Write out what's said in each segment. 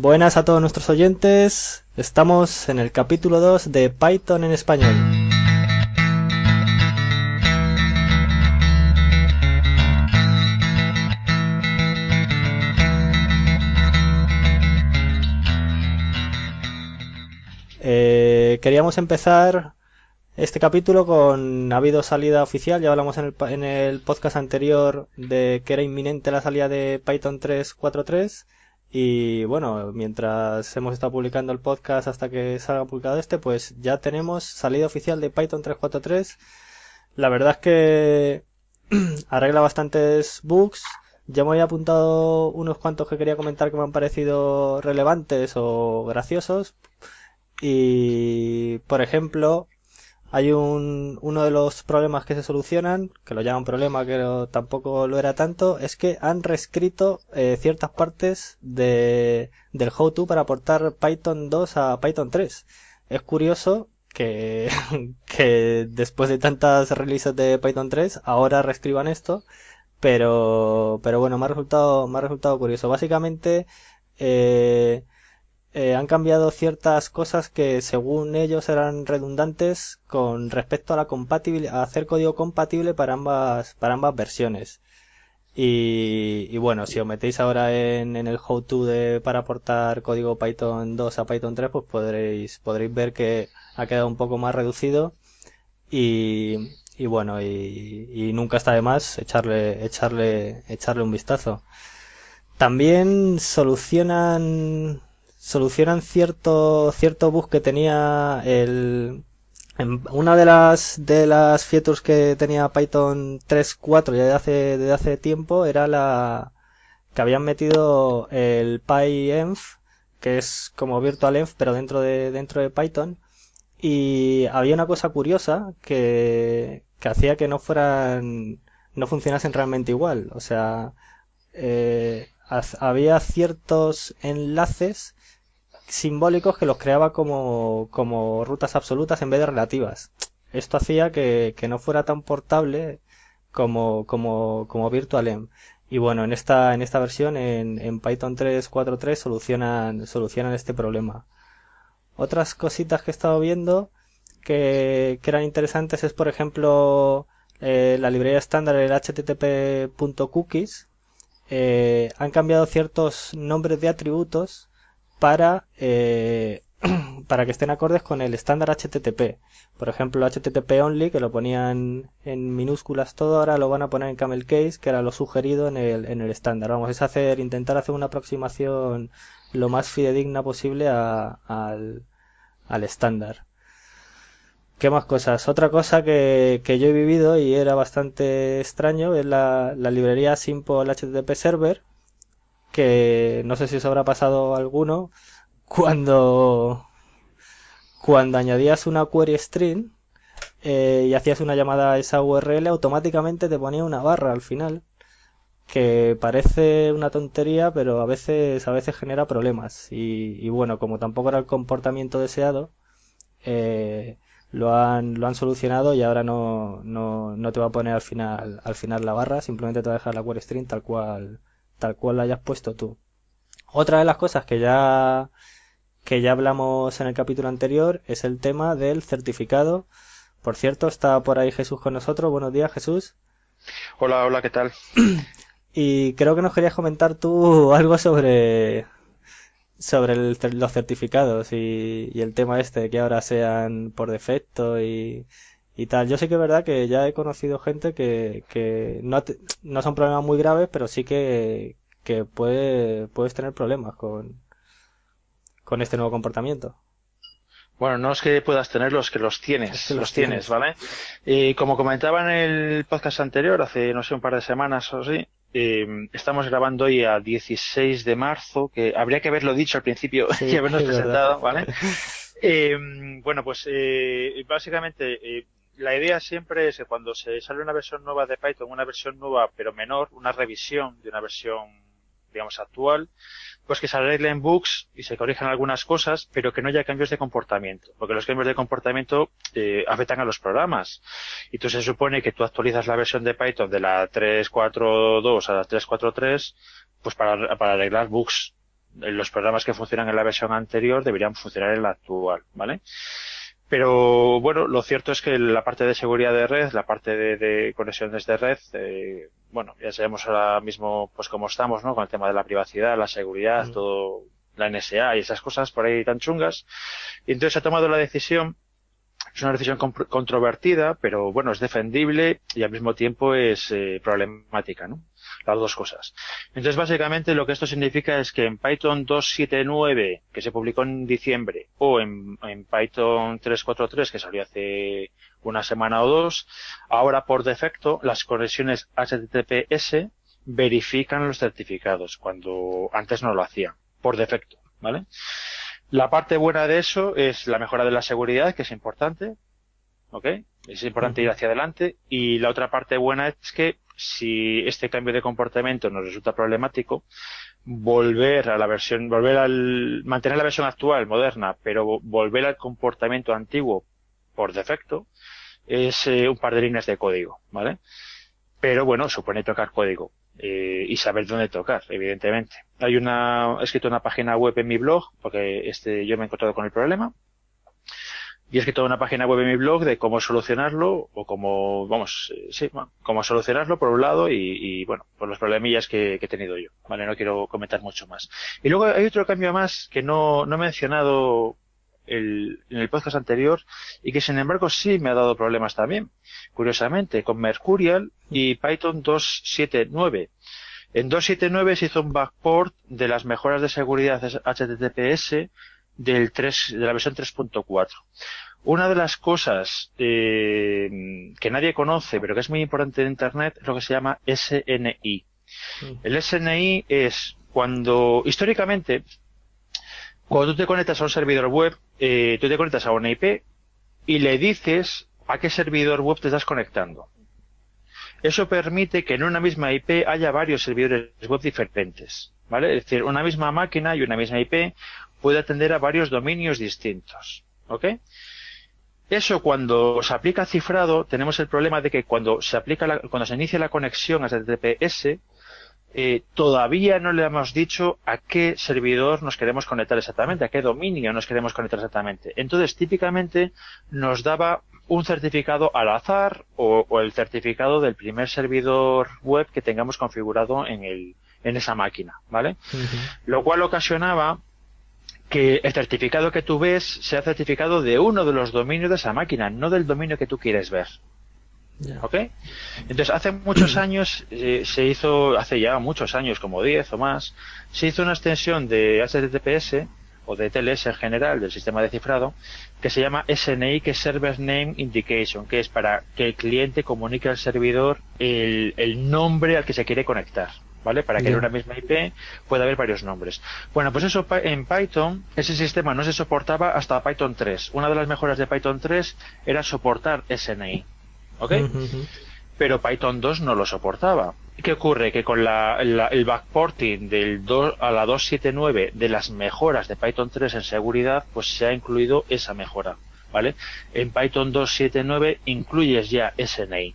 Buenas a todos nuestros oyentes. Estamos en el capítulo 2 de Python en español. Eh, queríamos empezar este capítulo con ha habido salida oficial, ya hablamos en el, en el podcast anterior de que era inminente la salida de Python 3.4.3 y bueno, mientras hemos estado publicando el podcast hasta que salga publicado este, pues ya tenemos salida oficial de Python 3.4.3. La verdad es que arregla bastantes bugs. Ya me había apuntado unos cuantos que quería comentar que me han parecido relevantes o graciosos. Y, por ejemplo, hay un, uno de los problemas que se solucionan, que lo llaman problema, que tampoco lo era tanto, es que han reescrito eh, ciertas partes de, del how-to para aportar Python 2 a Python 3. Es curioso que, que después de tantas releases de Python 3 ahora reescriban esto, pero, pero bueno, me ha resultado, me ha resultado curioso. Básicamente, eh, eh, han cambiado ciertas cosas que según ellos eran redundantes con respecto a la compatibilidad, a hacer código compatible para ambas, para ambas versiones. Y, bueno, si os metéis ahora en, el how-to de, para aportar código Python 2 a Python 3, pues podréis, podréis ver que ha quedado un poco más reducido y, y bueno, y, nunca está de más echarle, echarle, echarle un vistazo. También solucionan solucionan cierto, cierto bug que tenía el, una de las de las features que tenía Python 3.4 ya de hace, desde hace tiempo era la que habían metido el PyEnv, que es como virtualenv pero dentro de dentro de Python. Y había una cosa curiosa que, que hacía que no fueran no funcionasen realmente igual, o sea, eh, había ciertos enlaces simbólicos que los creaba como, como rutas absolutas en vez de relativas. Esto hacía que, que no fuera tan portable como, como, como VirtualEnv. Y bueno, en esta, en esta versión, en, en Python 3.4.3, solucionan, solucionan este problema. Otras cositas que he estado viendo que, que eran interesantes es, por ejemplo, eh, la librería estándar, el http.cookies. Eh, han cambiado ciertos nombres de atributos para, eh, para que estén acordes con el estándar HTTP. Por ejemplo, HTTP only, que lo ponían en minúsculas todo, ahora lo van a poner en camel case, que era lo sugerido en el, en el estándar. Vamos, es hacer, intentar hacer una aproximación lo más fidedigna posible al, al estándar. ¿Qué más cosas? Otra cosa que, que, yo he vivido y era bastante extraño es la, la librería Simple HTTP Server, que no sé si os habrá pasado alguno cuando cuando añadías una query string eh, y hacías una llamada a esa URL automáticamente te ponía una barra al final que parece una tontería pero a veces a veces genera problemas. Y, bueno como tampoco era el comportamiento deseado eh, lo han lo han solucionado y ahora no, no, no te va a poner al final al final la barra simplemente te va a dejar la query string tal cual tal cual la hayas puesto tú. Otra de las cosas que ya que ya hablamos en el capítulo anterior es el tema del certificado. Por cierto, está por ahí Jesús con nosotros. Buenos días, Jesús. Hola, hola, ¿qué tal? Y creo que nos querías comentar tú algo sobre sobre los certificados y, y, el tema este de que ahora sean por defecto y, y tal. Yo sé que es verdad que ya he conocido gente que, que no, no son problemas muy graves, pero sí que, que puede, puedes tener problemas con, con este nuevo comportamiento. Bueno, no es que puedas tenerlos, que los tienes, los, tienes, ¿vale? Y como comentaba en el podcast anterior, hace, no sé, un par de semanas o así, eh, estamos grabando hoy a 16 de marzo, que habría que haberlo dicho al principio y habernos presentado, ¿vale? Eh, bueno, pues eh, básicamente eh, la idea siempre es que cuando se sale una versión nueva de Python, una versión nueva pero menor, una revisión de una versión, digamos, actual, pues que se arreglen bugs y se corrijan algunas cosas, pero que no haya cambios de comportamiento, porque los cambios de comportamiento eh, afectan a los programas. Y entonces se supone que tú actualizas la versión de Python de la 3.4.2 a la 3.4.3, pues para, para arreglar bugs los programas que funcionan en la versión anterior deberían funcionar en la actual, ¿vale? Pero bueno, lo cierto es que la parte de seguridad de red, la parte de, conexiones de red, eh, bueno, ya sabemos ahora mismo pues cómo estamos, ¿no? Con el tema de la privacidad, la seguridad, mm. todo, la NSA y esas cosas por ahí tan chungas. Y entonces ha tomado la decisión es una decisión controvertida, pero bueno, es defendible y al mismo tiempo es eh, problemática, ¿no? Las dos cosas. Entonces, básicamente lo que esto significa es que en Python 2.7.9, que se publicó en diciembre, o en, Python 3.4.3, que salió hace una semana o dos, ahora por defecto las conexiones HTTPS verifican los certificados, cuando antes no lo hacían, por defecto, ¿vale? La parte buena de eso es la mejora de la seguridad, que es importante. ¿Ok? Es importante ir hacia adelante. Y la otra parte buena es que si este cambio de comportamiento nos resulta problemático, volver a la versión, volver al, mantener la versión actual, moderna, pero volver al comportamiento antiguo por defecto, es eh, un par de líneas de código, ¿vale? Pero bueno, supone tocar código eh, y saber dónde tocar, evidentemente. Hay una, he escrito una página web en mi blog, porque este, yo me he encontrado con el problema. Y he escrito una página web en mi blog de cómo solucionarlo, o cómo, vamos, eh, sí, cómo solucionarlo por un lado, y, y bueno, por los problemillas que, que, he tenido yo. Vale, no quiero comentar mucho más. Y luego hay otro cambio más que no, no he mencionado el, en el podcast anterior y que sin embargo sí me ha dado problemas también. Curiosamente, con Mercurial y Python 2.7.9. En 2.7.9 se hizo un backport de las mejoras de seguridad HTTPS del 3, de la versión 3.4. Una de las cosas eh, que nadie conoce, pero que es muy importante en Internet, es lo que se llama SNI. Mm. El SNI es cuando, históricamente, cuando tú te conectas a un servidor web, eh, tú te conectas a una IP y le dices a qué servidor web te estás conectando. Eso permite que en una misma IP haya varios servidores web diferentes, ¿vale? Es decir, una misma máquina y una misma IP puede atender a varios dominios distintos, ¿ok? Eso cuando se aplica cifrado tenemos el problema de que cuando se aplica cuando se inicia la conexión a HTTPS eh, todavía no le hemos dicho a qué servidor nos queremos conectar exactamente, a qué dominio nos queremos conectar exactamente. Entonces, típicamente nos daba un certificado al azar o, el certificado del primer servidor web que tengamos configurado en, el, en esa máquina, ¿vale? Lo cual ocasionaba que el certificado que tú ves sea certificado de uno de los dominios de esa máquina, no del dominio que tú quieres ver. ¿Ok? Entonces, hace muchos años eh, se hizo, hace ya muchos años, como 10 o más, se hizo una extensión de HTTPS o de TLS en general del sistema de cifrado que se llama SNI, que es Server Name Indication, que es para que el cliente comunique al servidor el, el nombre al que se quiere conectar. ¿Vale? Para que en una misma IP pueda haber varios nombres. Bueno, pues eso en Python, ese sistema no se soportaba hasta Python 3. Una de las mejoras de Python 3 era soportar SNI. ¿Ok? Pero Python 2 no lo soportaba. ¿Qué ocurre? Que con la, el backporting del 2 a la 279 de las mejoras de Python 3 en seguridad, pues se ha incluido esa mejora. ¿Vale? En Python 279 incluyes ya SNI.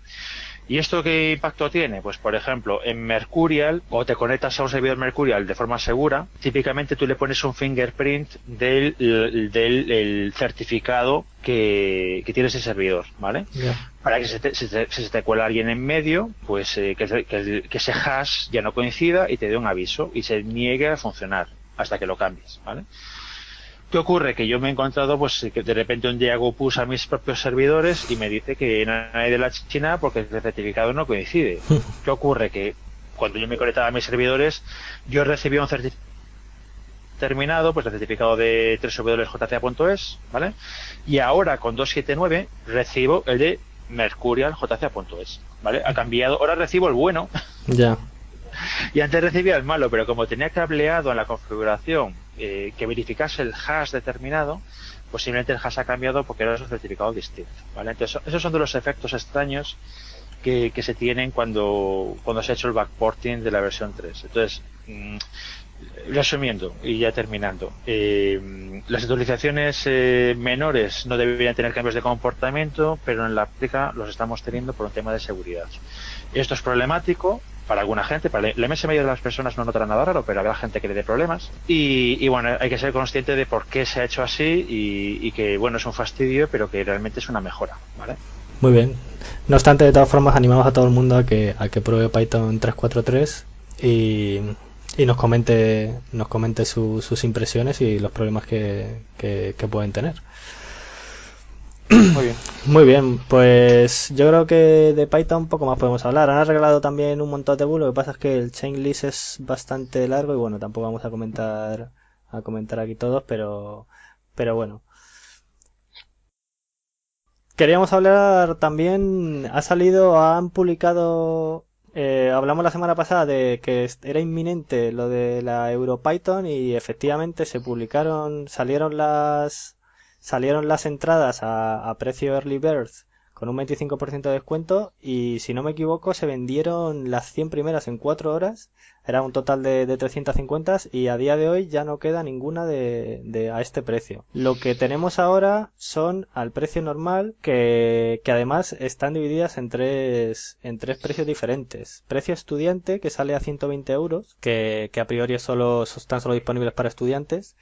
¿Y esto qué impacto tiene? Pues por ejemplo, en Mercurial, o te conectas a un servidor Mercurial de forma segura, típicamente tú le pones un fingerprint del, del, certificado que, tiene ese servidor, ¿vale? Para que si se te cuela alguien en medio, pues eh, que, que, ese hash ya no coincida y te dé un aviso y se niegue a funcionar hasta que lo cambies, ¿vale? ¿Qué ocurre? Que yo me he encontrado, pues, que de repente un día Go a mis propios servidores y me dice que no hay de la China porque el certificado no coincide. ¿Qué ocurre? Que cuando yo me conectaba a mis servidores, yo recibía un certificado terminado, pues el certificado de www.jca.es, ¿vale? Y ahora con 279 recibo el de mercurial.jca.es, ¿vale? Ha cambiado, ahora recibo el bueno. Ya. y antes recibía el malo, pero como tenía cableado en la configuración eh, que verificase el hash determinado, posiblemente el hash ha cambiado porque era un certificado distinto. ¿vale? Entonces, esos son de los efectos extraños que, que, se tienen cuando, cuando se ha hecho el backporting de la versión 3. Entonces, mm, resumiendo y ya terminando, eh, las actualizaciones eh, menores no deberían tener cambios de comportamiento, pero en la práctica los estamos teniendo por un tema de seguridad. Esto es problemático para alguna gente, para la inmensa mayoría de las personas no notará nada raro, pero habrá gente que le dé problemas. Y, bueno, hay que ser consciente de por qué se ha hecho así y, que, bueno, es un fastidio, pero que realmente es una mejora, ¿vale? Muy bien. No obstante, de todas formas, animamos a todo el mundo a que, a que pruebe Python 3.4.3 y, y nos comente, nos comente sus impresiones y los problemas que, que pueden tener. Muy bien. Muy bien, pues yo creo que de Python poco más podemos hablar. Han arreglado también un montón de bugs, lo que pasa es que el chain list es bastante largo y bueno, tampoco vamos a comentar a comentar aquí todos, pero pero bueno. Queríamos hablar también, ha salido, han publicado, eh, hablamos la semana pasada de que era inminente lo de la EuroPython y efectivamente se publicaron, salieron las salieron las entradas a, precio Early Bird con un 25% de descuento y si no me equivoco se vendieron las 100 primeras en 4 horas, era un total de, de 350 y a día de hoy ya no queda ninguna de, a este precio. Lo que tenemos ahora son al precio normal que, que además están divididas en tres, en tres precios diferentes. Precio estudiante que sale a 120 euros, que, que a priori solo, están solo disponibles para estudiantes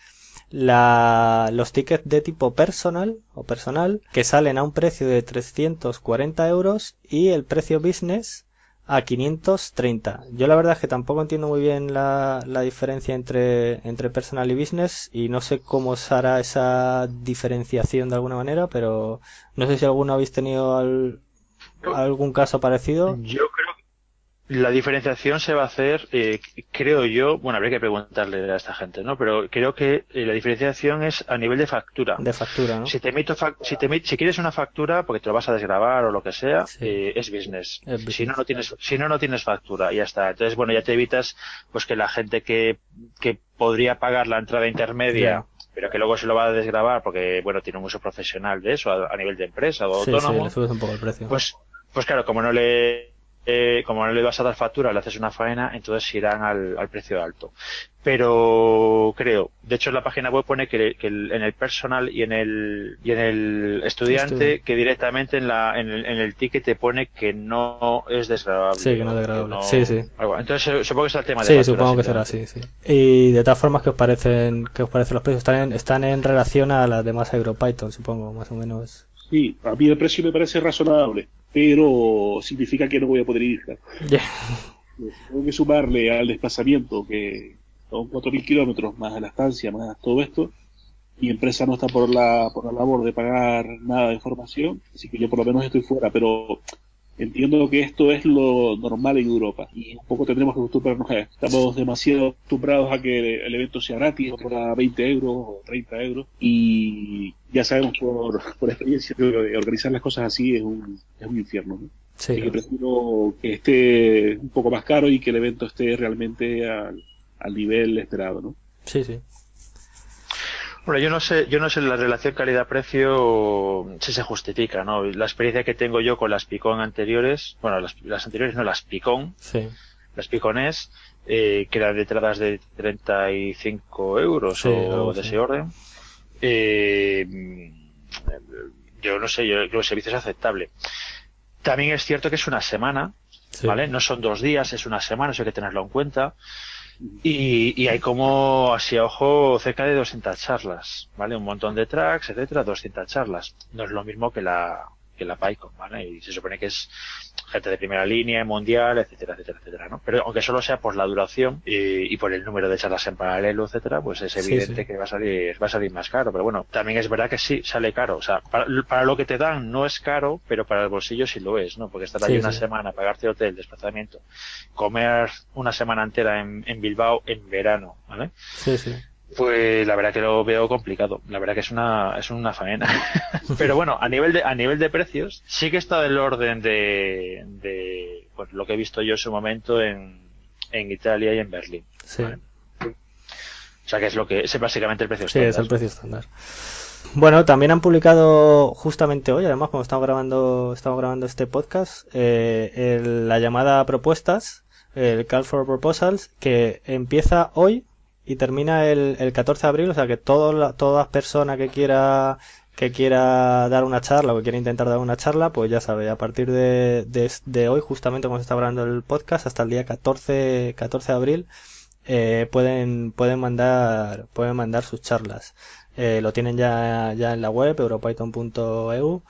la, los tickets de tipo personal o personal que salen a un precio de 340 euros y el precio business a 530. Yo la verdad es que tampoco entiendo muy bien la, la diferencia entre, entre personal y business y no sé cómo se hará esa diferenciación de alguna manera, pero no sé si alguno habéis tenido algún caso parecido. Yo la diferenciación se va a hacer, eh, creo yo, bueno, habría que preguntarle a esta gente, ¿no? Pero creo que eh, la diferenciación es a nivel de factura. De factura, ¿no? Si te emito si, te si quieres una factura porque te lo vas a desgrabar o lo que sea, eh, es, business. Si no, no tienes, si no, no tienes factura, y ya está. Entonces, bueno, ya te evitas, pues que la gente que, que podría pagar la entrada intermedia, pero que luego se lo va a desgrabar porque, bueno, tiene un uso profesional de eso a, nivel de empresa o autónomo. un poco el precio. Pues, pues claro, como no le eh, como no le vas a dar factura, le haces una faena, entonces irán al, al precio alto. Pero creo, de hecho en la página web pone que, en el personal y en el, y en el estudiante, que directamente en, la, en, el, en el ticket te pone que no es desagradable. Sí, que no es desagradable. Sí, sí. Entonces eh, supongo que es el tema de Sí, supongo que será así, sí. Y de todas formas, ¿qué os parecen, qué os parecen los precios? Están en, están en relación a las demás EuroPython, supongo, más o menos. Sí, a mí el precio me parece razonable pero significa que no voy a poder ir. Tengo que sumarle al desplazamiento, que son 4.000 kilómetros, más la estancia, más todo esto. Mi empresa no está por la, por la labor de pagar nada de formación, así que yo por lo menos estoy fuera, pero entiendo que esto es lo normal en Europa y un poco tendremos que acostumbrarnos a esto. Estamos demasiado acostumbrados a que el evento sea gratis, por 20 euros o 30 euros y ya sabemos por, por experiencia que organizar las cosas así es un, es un infierno. ¿no? Sí. que prefiero que esté un poco más caro y que el evento esté realmente al, al nivel esperado. ¿no? Sí, sí. Bueno, yo no sé, yo no sé la relación calidad-precio si se justifica, ¿no? La experiencia que tengo yo con las Picón anteriores, bueno, las, anteriores no, las Picón, sí. las Picones, eh, que eran de entradas de 35 euros o de ese orden, eh, yo no sé, yo creo que el servicio es aceptable. También es cierto que es una semana, ¿vale? No son dos días, es una semana, eso hay que tenerlo en cuenta. Y, hay como, así a ojo, cerca de 200 charlas, ¿vale? Un montón de tracks, etcétera, 200 charlas. No es lo mismo que la, que la PyCon, ¿vale? Y se supone que es gente de primera línea, mundial, etcétera, etcétera, etcétera, ¿no? Pero aunque solo sea por la duración y, por el número de charlas en paralelo, etcétera, pues es evidente que va a salir, va a salir más caro. Pero bueno, también es verdad que sí, sale caro. O sea, para, lo que te dan no es caro, pero para el bolsillo sí lo es, ¿no? Porque estar ahí una semana, pagarte hotel, desplazamiento, comer una semana entera en, en Bilbao en verano, ¿vale? Sí, sí. Pues la verdad que lo veo complicado. La verdad que es una, es una faena. Pero bueno, a nivel de, a nivel de precios, sí que está del orden de, de pues, lo que he visto yo en su momento en, en Italia y en Berlín. Sí. O sea que es lo que, es básicamente el precio estándar. Sí, es el precio estándar. Bueno, también han publicado justamente hoy, además, cuando estamos grabando, estamos grabando este podcast, eh, la llamada propuestas, el Call for Proposals, que empieza hoy y termina el, el 14 de abril, o sea que todo, toda persona que quiera que quiera dar una charla o que quiera intentar dar una charla, pues ya sabe, a partir de, de, hoy, justamente como se está hablando el podcast, hasta el día 14, 14 de abril, eh, pueden, pueden mandar, pueden mandar sus charlas. Eh, lo tienen ya, ya en la web, europython.eu.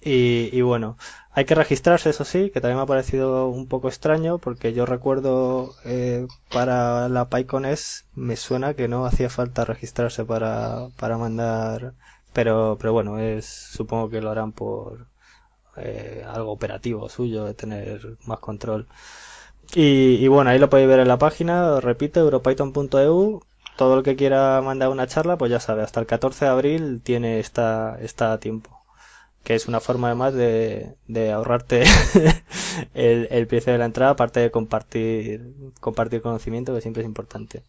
Y, y bueno, hay que registrarse, eso sí, que también me ha parecido un poco extraño, porque yo recuerdo eh, para la PyConS me suena que no hacía falta registrarse para, para mandar, pero, pero bueno, es, supongo que lo harán por eh, algo operativo suyo, de tener más control. Y, y bueno, ahí lo podéis ver en la página, repito, europython.eu. Todo el que quiera mandar una charla, pues ya sabe, hasta el 14 de abril tiene esta, está a tiempo que es una forma además de, de ahorrarte el, el, precio de la entrada, aparte de compartir, compartir conocimiento, que siempre es importante.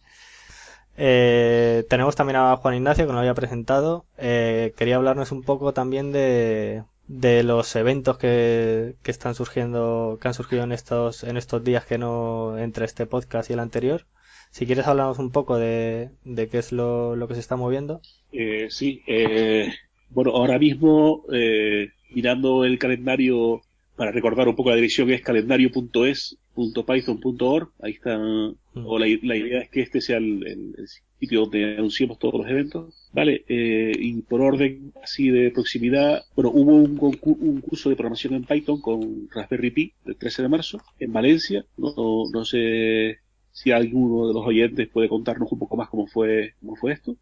Eh, tenemos también a Juan Ignacio, que nos había presentado. Eh, quería hablarnos un poco también de, de los eventos que, que están surgiendo, que han surgido en estos, en estos días que no entre este podcast y el anterior. Si quieres hablarnos un poco de, de qué es lo, lo que se está moviendo. Eh, sí, eh, bueno, ahora mismo, eh, mirando el calendario, para recordar un poco la dirección, es calendario.es.python.org. Ahí está, mm. o la, idea es que este sea el, sitio donde anunciamos todos los eventos. Vale, eh, y por orden así de proximidad, bueno, hubo un, un, curso de programación en Python con Raspberry Pi el 13 de marzo en Valencia. No, no, sé si alguno de los oyentes puede contarnos un poco más cómo fue, cómo fue esto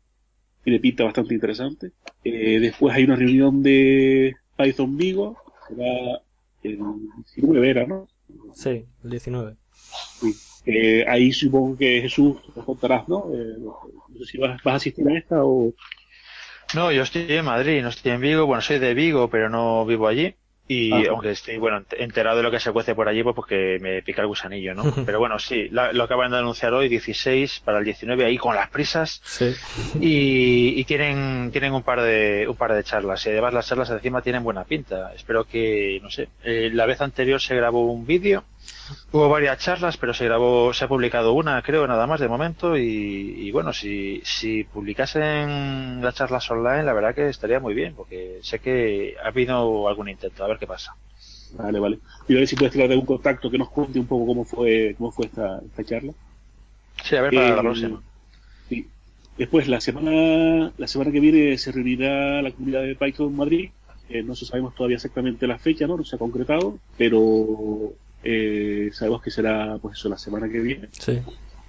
tiene pinta bastante interesante. Eh, después hay una reunión de Python Vigo, será el 19 era, ¿no? Sí, el 19. Sí. Eh, ahí supongo que Jesús nos contarás, ¿no? Eh, no sé si vas, vas, a asistir a esta o... No, yo estoy en Madrid, no estoy en Vigo. Bueno, soy de Vigo, pero no vivo allí. Y aunque estoy, bueno, enterado de lo que se cuece por allí, pues porque me pica el gusanillo, ¿no? Pero bueno, sí, lo acaban de anunciar hoy, 16 para el 19, ahí con las prisas. Sí. Y, y tienen, tienen un par de, un par de charlas. Y además las charlas encima tienen buena pinta. Espero que, no sé, eh, la vez anterior se grabó un vídeo Hubo varias charlas, pero se grabó, se ha publicado una, creo, nada más de momento. Y, bueno, si, si publicasen las charlas online, la verdad que estaría muy bien, porque sé que ha habido algún intento, a ver qué pasa. Vale, vale. Y a ver si puedes tirar de un contacto que nos cuente un poco cómo fue, cómo fue esta, esta charla. Sí, a ver para la eh, próxima. Sí. Después, la semana, la semana que viene se reunirá la comunidad de Python Madrid. Eh, no sabemos todavía exactamente la fecha, ¿no? No se ha concretado, pero eh, sabemos que será pues eso la semana que viene.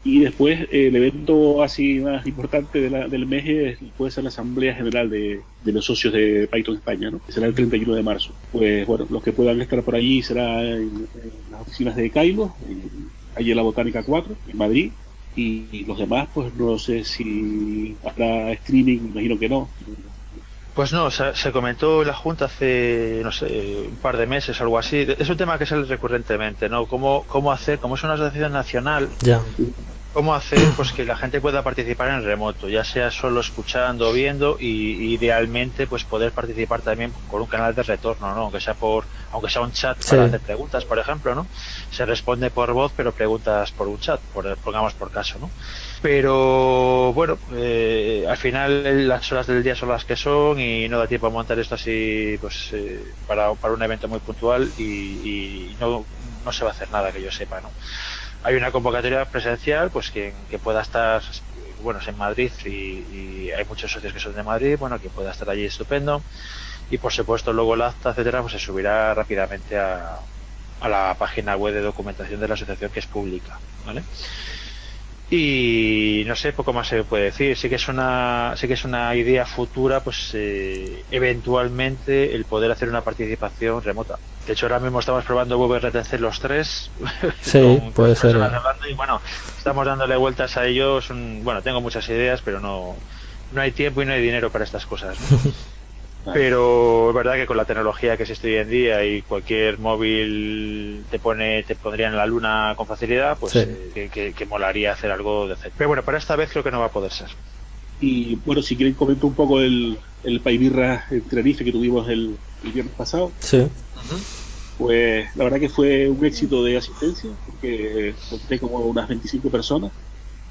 Y después eh, el evento así más importante del mes puede ser la Asamblea General de, los socios de Python España, ¿no? que será el 31 de marzo. Pues bueno, los que puedan estar por allí será en, las oficinas de Cailo, allí en la Botánica 4, en Madrid. Y, los demás, pues no sé si habrá streaming, imagino que no. Pues no, se, comentó en la Junta hace, no sé, un par de meses, algo así. Es un tema que sale recurrentemente, ¿no? ¿Cómo, cómo hacer, como es una asociación nacional, ya. Cómo hacer pues que la gente pueda participar en remoto, ya sea solo escuchando viendo, y, idealmente pues poder participar también con un canal de retorno, ¿no? Aunque sea por, aunque sea un chat para hacer preguntas, por ejemplo, ¿no? Se responde por voz, pero preguntas por un chat, por, pongamos por caso, ¿no? pero bueno, eh, al final las horas del día son las que son y no da tiempo a montar esto así pues eh, para, para un evento muy puntual y, no, no se va a hacer nada que yo sepa, ¿no? Hay una convocatoria presencial, pues que, que pueda estar, bueno, es en Madrid y, hay muchos socios que son de Madrid, bueno, que pueda estar allí estupendo y por supuesto luego el acta, etcétera, pues se subirá rápidamente a, a la página web de documentación de la asociación que es pública, ¿vale? Y no sé poco más se puede decir. Sí que es una sí que es una idea futura pues eh, eventualmente el poder hacer una participación remota. De hecho ahora mismo estamos probando VRTC los tres. Sí puede ser. y bueno estamos dándole vueltas a ellos. Bueno tengo muchas ideas pero no no hay tiempo y no hay dinero para estas cosas Pero es verdad que con la tecnología que existe hoy en día y cualquier móvil te pone, te pondría en la luna con facilidad, pues eh, que, molaría hacer algo de Pero bueno, para esta vez creo que no va a poder ser. Y bueno, si quieren comento un poco el, el Paibirra en Tenerife que tuvimos el, viernes pasado. Sí. Pues la verdad que fue un éxito de asistencia, porque conté como unas 25 personas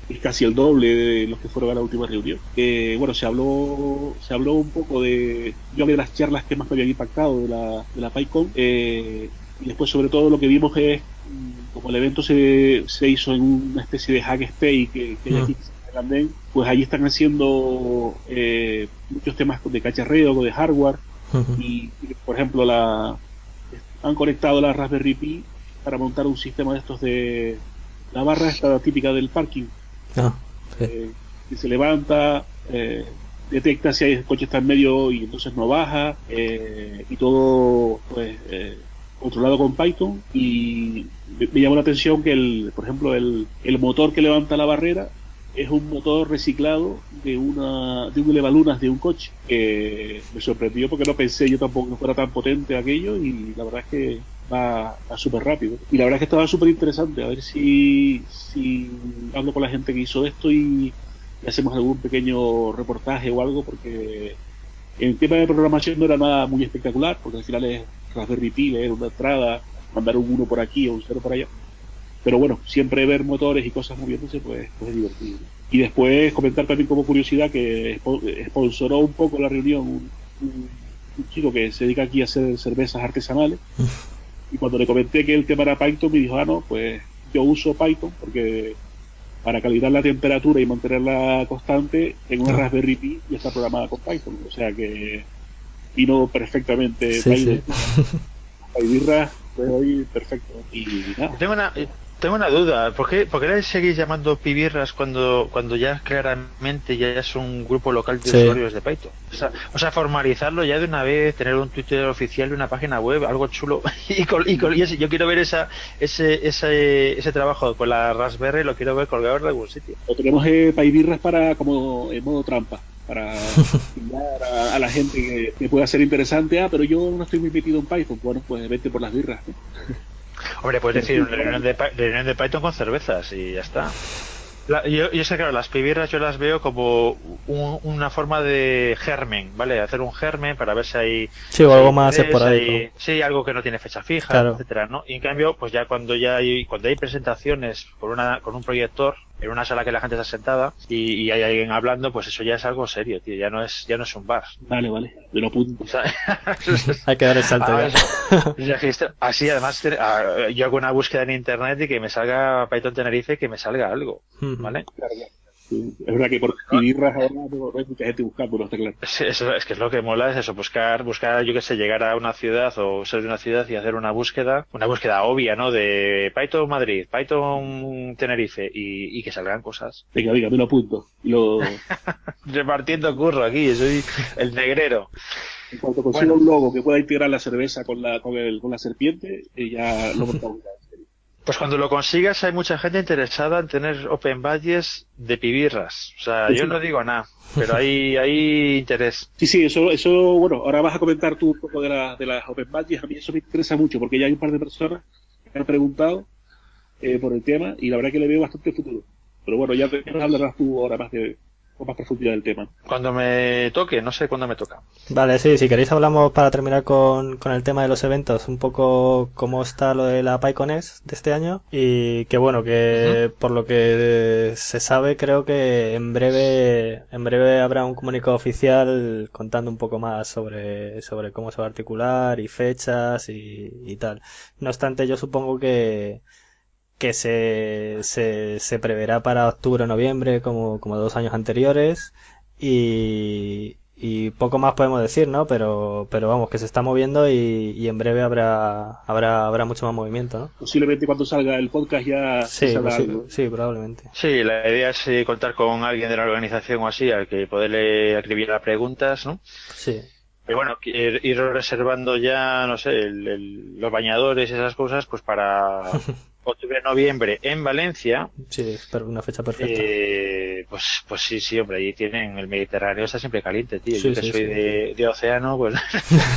es casi el doble de los que fueron a la última reunión. Eh, bueno, se habló, se habló un poco de, yo de las charlas que más me habían impactado de la, de la PyCon, eh, y después sobre todo lo que vimos es, como el evento se, se hizo en una especie de hack space que, que hay aquí mm. pues allí están haciendo eh, muchos temas de cacharreo, de hardware, y, por ejemplo la han conectado la Raspberry Pi para montar un sistema de estos de la barra esta típica del parking Ah, eh, que se levanta, eh, detecta si hay el coche está en medio y entonces no baja, eh, y todo pues controlado con Python. Y me, llamó la atención que, el, por ejemplo, el, el motor que levanta la barrera es un motor reciclado de una de un elevalunas de un coche que me sorprendió porque no pensé yo tampoco que fuera tan potente aquello y la verdad es que va, súper rápido. Y la verdad es que estaba súper interesante. A ver si, si hablo con la gente que hizo esto y, hacemos algún pequeño reportaje o algo, porque el tema de programación no era nada muy espectacular, porque al final es Raspberry Pi, una entrada, mandar un 1 por aquí o un 0 por allá. Pero bueno, siempre ver motores y cosas moviéndose, pues, pues es divertido. Y después comentar también como curiosidad que sponsoró un poco la reunión un, un chico que se dedica aquí a hacer cervezas artesanales. Y cuando le comenté que el tema era Python, me dijo, ah, no, pues yo uso Python porque para calibrar la temperatura y mantenerla constante en una Raspberry Pi y está programada con Python. O sea que vino perfectamente sí, Python. Sí. pues hoy perfecto. Y nada. Tengo una, tengo una duda, ¿por qué, por qué le seguís llamando pibirras cuando, cuando ya claramente ya es un grupo local de usuarios de Python? O sea, formalizarlo ya de una vez, tener un Twitter oficial y una página web, algo chulo. Y, con, y, yo quiero ver esa, ese, ese, ese trabajo con la Raspberry, lo quiero ver colgado en algún sitio. Lo tenemos eh, pibirras para como en modo trampa para a, a, la gente que, pueda ser interesante. Ah, pero yo no estoy muy metido en Python. Bueno, pues vete por las birras. Hombre, puedes decir una reunión de, reunión de Python con cervezas y ya está. La, yo, yo, sé, claro, las pibirras yo las veo como una forma de germen, ¿vale? Hacer un germen para ver si hay... Sí, o algo más por ahí. sí, algo que no tiene fecha fija, etcétera, ¿no? Y en cambio, pues ya cuando ya hay, cuando hay presentaciones con una, con un proyector, en una sala que la gente está sentada y, hay alguien hablando, pues eso ya es algo serio, tío. Ya no es, ya no es un bar. Vale, vale. De lo punto. hay que dar el salto ah, Así, además, yo hago una búsqueda en internet y que me salga Python Tenerife, que me salga algo. ¿Vale? Es verdad que por birras ahora hay mucha gente buscando, está claro. Es, es que es lo que mola, es eso, buscar, buscar, yo que sé, llegar a una ciudad o ser de una ciudad y hacer una búsqueda, una búsqueda obvia, ¿no? De Python Madrid, Python Tenerife y, y que salgan cosas. Venga, venga, me lo apunto. Lo... Repartiendo curro aquí, soy el negrero. En cuanto consiga un logo que pueda integrar la cerveza con la, con el, con la serpiente, eh, ya lo montamos. Pues cuando lo consigas hay mucha gente interesada en tener open badges de pibirras. O sea, yo no digo nada, pero hay, hay interés. Sí, sí, eso, eso, bueno, ahora vas a comentar tú un poco de, la, de las open badges. A mí eso me interesa mucho porque ya hay un par de personas que me han preguntado eh, por el tema y la verdad que le veo bastante futuro. Pero bueno, ya te hablarás tú ahora más de, con más profundidad del tema. Cuando me toque, no sé cuándo me toca. Vale, sí, si queréis hablamos para terminar con, con el tema de los eventos, un poco cómo está lo de la PyConEx de este año y que bueno, que por lo que se sabe creo que en breve en breve habrá un comunicado oficial contando un poco más sobre, sobre cómo se va a articular y fechas y, y tal. No obstante, yo supongo que que se, se, se preverá para octubre o noviembre como, como dos años anteriores y, y poco más podemos decir, ¿no? Pero, pero vamos, que se está moviendo y, y, en breve habrá, habrá, habrá mucho más movimiento, ¿no? Posiblemente cuando salga el podcast ya sí, sí, probablemente. Sí, la idea es eh, contar con alguien de la organización o así al que poderle escribir las preguntas, ¿no? Sí. Pero bueno, ir, reservando ya, no sé, el, los bañadores y esas cosas, pues para octubre, noviembre en Valencia. Sí, pero una fecha perfecta. Eh, pues, pues sí, sí, hombre, allí tienen el Mediterráneo, está siempre caliente, tío. Yo que soy de, de, océano, pues.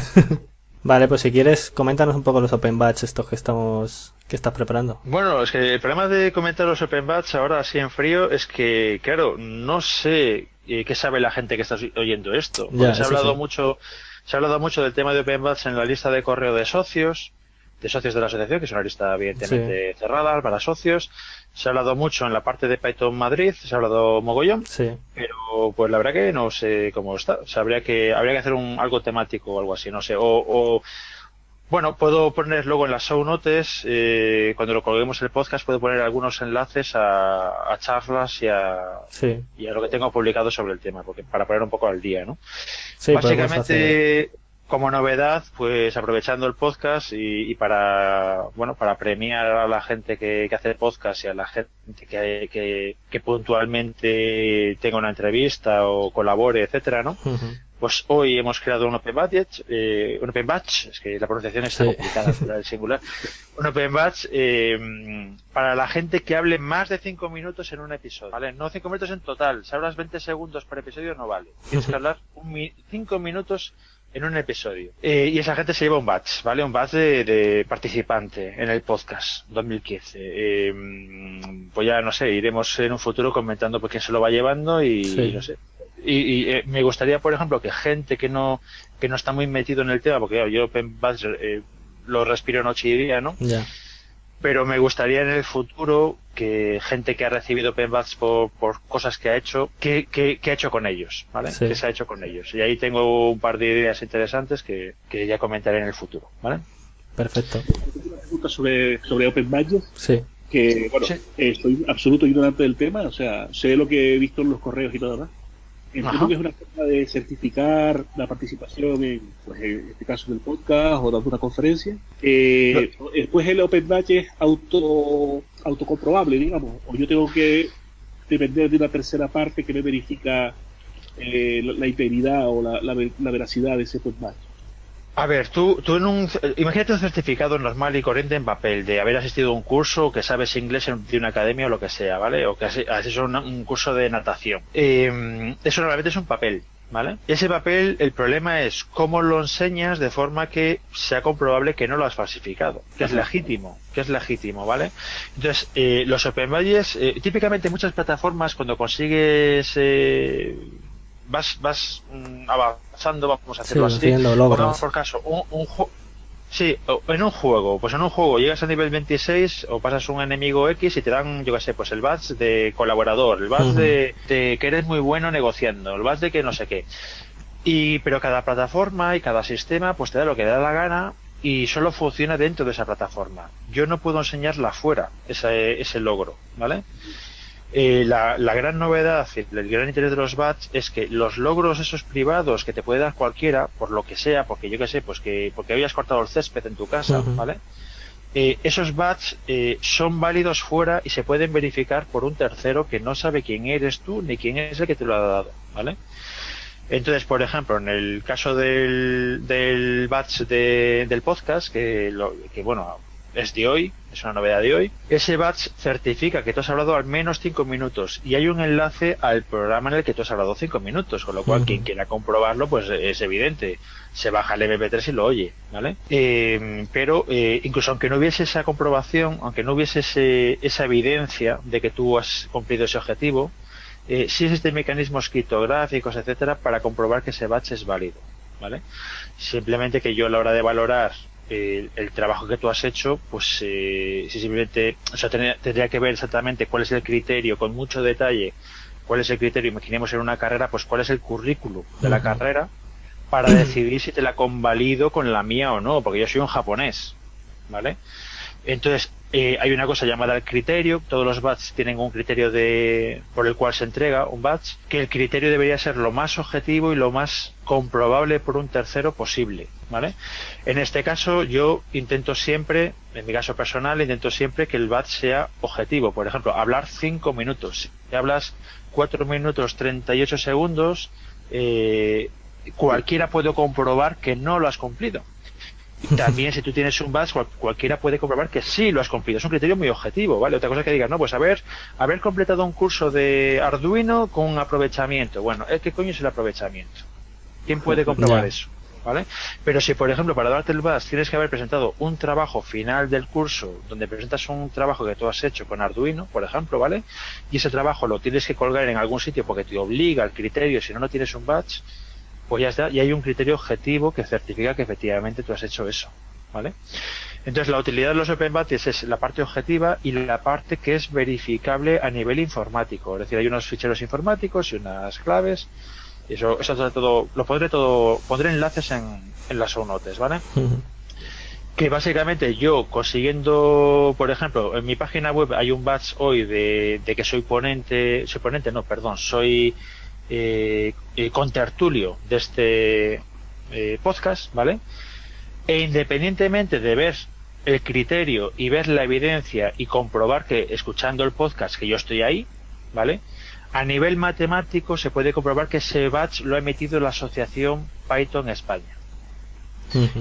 vale, pues si quieres, coméntanos un poco los Open Batch estos que estamos que estás preparando. Bueno, es que el problema de comentar los Open Batch ahora así en frío es que, claro, no sé eh, qué sabe la gente que está oyendo esto. se ha hablado mucho, se ha hablado mucho del tema de Open Batch en la lista de correo de socios de socios de la asociación, que es una lista evidentemente cerrada para socios. Se ha hablado mucho en la parte de Python Madrid, se ha hablado mogollón, sí. pero pues la verdad que no sé cómo está. O sea, habría que, habría que hacer un, algo temático o algo así, no sé. O, o bueno, puedo poner luego en las show notes, eh, cuando lo colguemos el podcast, puedo poner algunos enlaces a, a charlas y a, y a lo que tengo publicado sobre el tema, porque para poner un poco al día, ¿no? Sí, Básicamente, como novedad, pues aprovechando el podcast y, y, para, bueno, para premiar a la gente que, que hace podcast y a la gente que, que, que, puntualmente tenga una entrevista o colabore, etcétera, ¿no? Pues hoy hemos creado un Open Batch, eh, un Open Batch, es que la pronunciación está complicada para el singular, un Open Batch eh, para la gente que hable más de 5 minutos en un episodio, ¿vale? No 5 minutos en total, si hablas 20 segundos por episodio no vale, tienes que hablar 5 minutos en un episodio. Eh, y esa gente se lleva un batch, ¿vale? Un batch de, de participante en el podcast 2015. Eh, pues ya no sé, iremos en un futuro comentando por quién se lo va llevando y, sí. y no sé. Y, y eh, me gustaría, por ejemplo, que gente que no que no está muy metido en el tema, porque claro, yo Open eh, lo respiro noche y día, ¿no? Yeah pero me gustaría en el futuro que gente que ha recibido penbats por, por cosas que ha hecho, que, que, que, ha hecho con ellos, ¿vale? Sí. Que se ha hecho con ellos. Y ahí tengo un par de ideas interesantes que, que ya comentaré en el futuro, ¿vale? Perfecto. Una pregunta sobre, sobre Open Badges. Sí. Que, bueno, Sí. estoy absoluto ignorante del tema, o sea, sé lo que he visto en los correos y todo, ¿verdad? Entiendo Ajá. que es una forma de certificar la participación en, pues, en este caso del podcast o dando una conferencia. Eh, Después el Open Batch es auto autocomprobable, digamos, o yo tengo que depender de una tercera parte que me verifica eh, la, la integridad o la, la, la, veracidad de ese Open Batch. A ver, tú, tú en un, imagínate un certificado normal y corriente en papel de haber asistido a un curso, que sabes inglés en, de una academia o lo que sea, ¿vale? O que has, has hecho una, un curso de natación. Eh, eso normalmente es un papel, ¿vale? Ese papel, el problema es cómo lo enseñas de forma que sea comprobable que no lo has falsificado, que es legítimo, que es legítimo, ¿vale? Entonces, eh, los Open eh, típicamente muchas plataformas cuando consigues eh, vas vas mm, avanzando, vamos a hacerlo sí, así. Pongamos por caso, un, un juego. Sí, en un juego, pues en un juego llegas a nivel 26 o pasas un enemigo X y te dan, yo qué sé, pues el badge de colaborador, el badge uh -huh. de, de, que eres muy bueno negociando, el badge de que no sé qué. Y, pero cada plataforma y cada sistema pues te da lo que da la gana y solo funciona dentro de esa plataforma. Yo no puedo enseñarla fuera, ese, ese logro, ¿vale? Eh, la, la, gran novedad, el gran interés de los bats es que los logros esos privados que te puede dar cualquiera, por lo que sea, porque yo que sé, pues que porque habías cortado el césped en tu casa, uh -huh. ¿vale? Eh, esos bats eh, son válidos fuera y se pueden verificar por un tercero que no sabe quién eres tú ni quién es el que te lo ha dado, ¿vale? Entonces, por ejemplo, en el caso del, del batch de, del podcast, que, lo, que bueno, es de hoy, es una novedad de hoy. Ese batch certifica que tú has hablado al menos 5 minutos y hay un enlace al programa en el que tú has hablado 5 minutos, con lo cual uh -huh. quien quiera comprobarlo, pues es evidente. Se baja el MP3 y lo oye, ¿vale? Eh, pero eh, incluso aunque no hubiese esa comprobación, aunque no hubiese ese, esa evidencia de que tú has cumplido ese objetivo, eh, sí existen mecanismos criptográficos, etcétera, para comprobar que ese batch es válido, ¿vale? Simplemente que yo a la hora de valorar el, el, trabajo que tú has hecho, pues eh, si simplemente, o sea, tendría, tendría, que ver exactamente cuál es el criterio con mucho detalle, cuál es el criterio, imaginemos en una carrera, pues cuál es el currículum de la uh -huh. carrera para decidir si te la convalido con la mía o no, porque yo soy un japonés, ¿vale? Entonces, eh, hay una cosa llamada el criterio, todos los batch tienen un criterio de, por el cual se entrega un batch, que el criterio debería ser lo más objetivo y lo más comprobable por un tercero posible, ¿vale? En este caso yo intento siempre, en mi caso personal, intento siempre que el batch sea objetivo, por ejemplo, hablar 5 minutos, si hablas 4 minutos 38 segundos, eh, cualquiera puede comprobar que no lo has cumplido. También si tú tienes un batch, cual, cualquiera puede comprobar que sí lo has cumplido. Es un criterio muy objetivo, ¿vale? Otra cosa que digas, no, pues haber, haber completado un curso de Arduino con un aprovechamiento. Bueno, ¿qué coño es el aprovechamiento? ¿Quién puede comprobar yeah. eso? ¿Vale? Pero si, por ejemplo, para darte el batch tienes que haber presentado un trabajo final del curso, donde presentas un trabajo que tú has hecho con Arduino, por ejemplo, ¿vale? Y ese trabajo lo tienes que colgar en algún sitio porque te obliga al criterio, si no, no tienes un batch, pues ya está, y hay un criterio objetivo que certifica que efectivamente tú has hecho eso, ¿vale? Entonces, la utilidad de los Open es la parte objetiva y la parte que es verificable a nivel informático. Es decir, hay unos ficheros informáticos y unas claves. Y eso, eso todo, lo pondré todo, pondré enlaces en, en las show notes, ¿vale? que básicamente yo consiguiendo, por ejemplo, en mi página web hay un badge hoy de, que soy ponente, soy ponente, no, perdón, soy eh, eh contertulio de este eh, podcast, ¿vale? E independientemente de ver el criterio y ver la evidencia y comprobar que escuchando el podcast que yo estoy ahí, ¿vale? A nivel matemático se puede comprobar que ese badge lo ha emitido la asociación Python España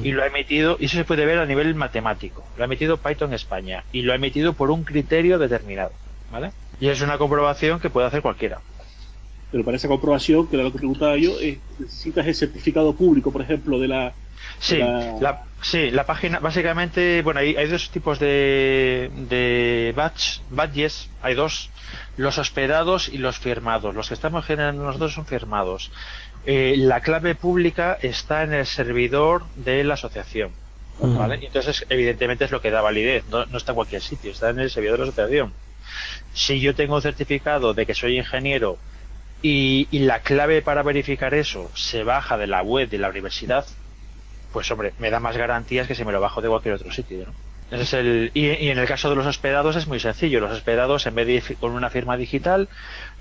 y lo ha emitido, y eso se puede ver a nivel matemático, lo ha emitido Python España y lo ha emitido por un criterio determinado, ¿vale? Y es una comprobación que puede hacer cualquiera. Pero para esa comprobación, que era lo que preguntaba yo, eh, necesitas el certificado público, por ejemplo, de la... Sí, la... sí, la página, básicamente, bueno, hay, hay dos tipos de, de badge, badges, hay dos, los hospedados y los firmados. Los que estamos generando nosotros son firmados. Eh, la clave pública está en el servidor de la asociación. ¿vale? entonces, evidentemente, es lo que da validez. No, está en cualquier sitio, está en el servidor de la asociación. Si yo tengo un certificado de que soy ingeniero y, la clave para verificar eso se baja de la web de la universidad, pues hombre, me da más garantías que si me lo bajo de cualquier otro sitio, ¿no? Ese es el, y, en el caso de los hospedados es muy sencillo. Los hospedados, en vez de con una firma digital,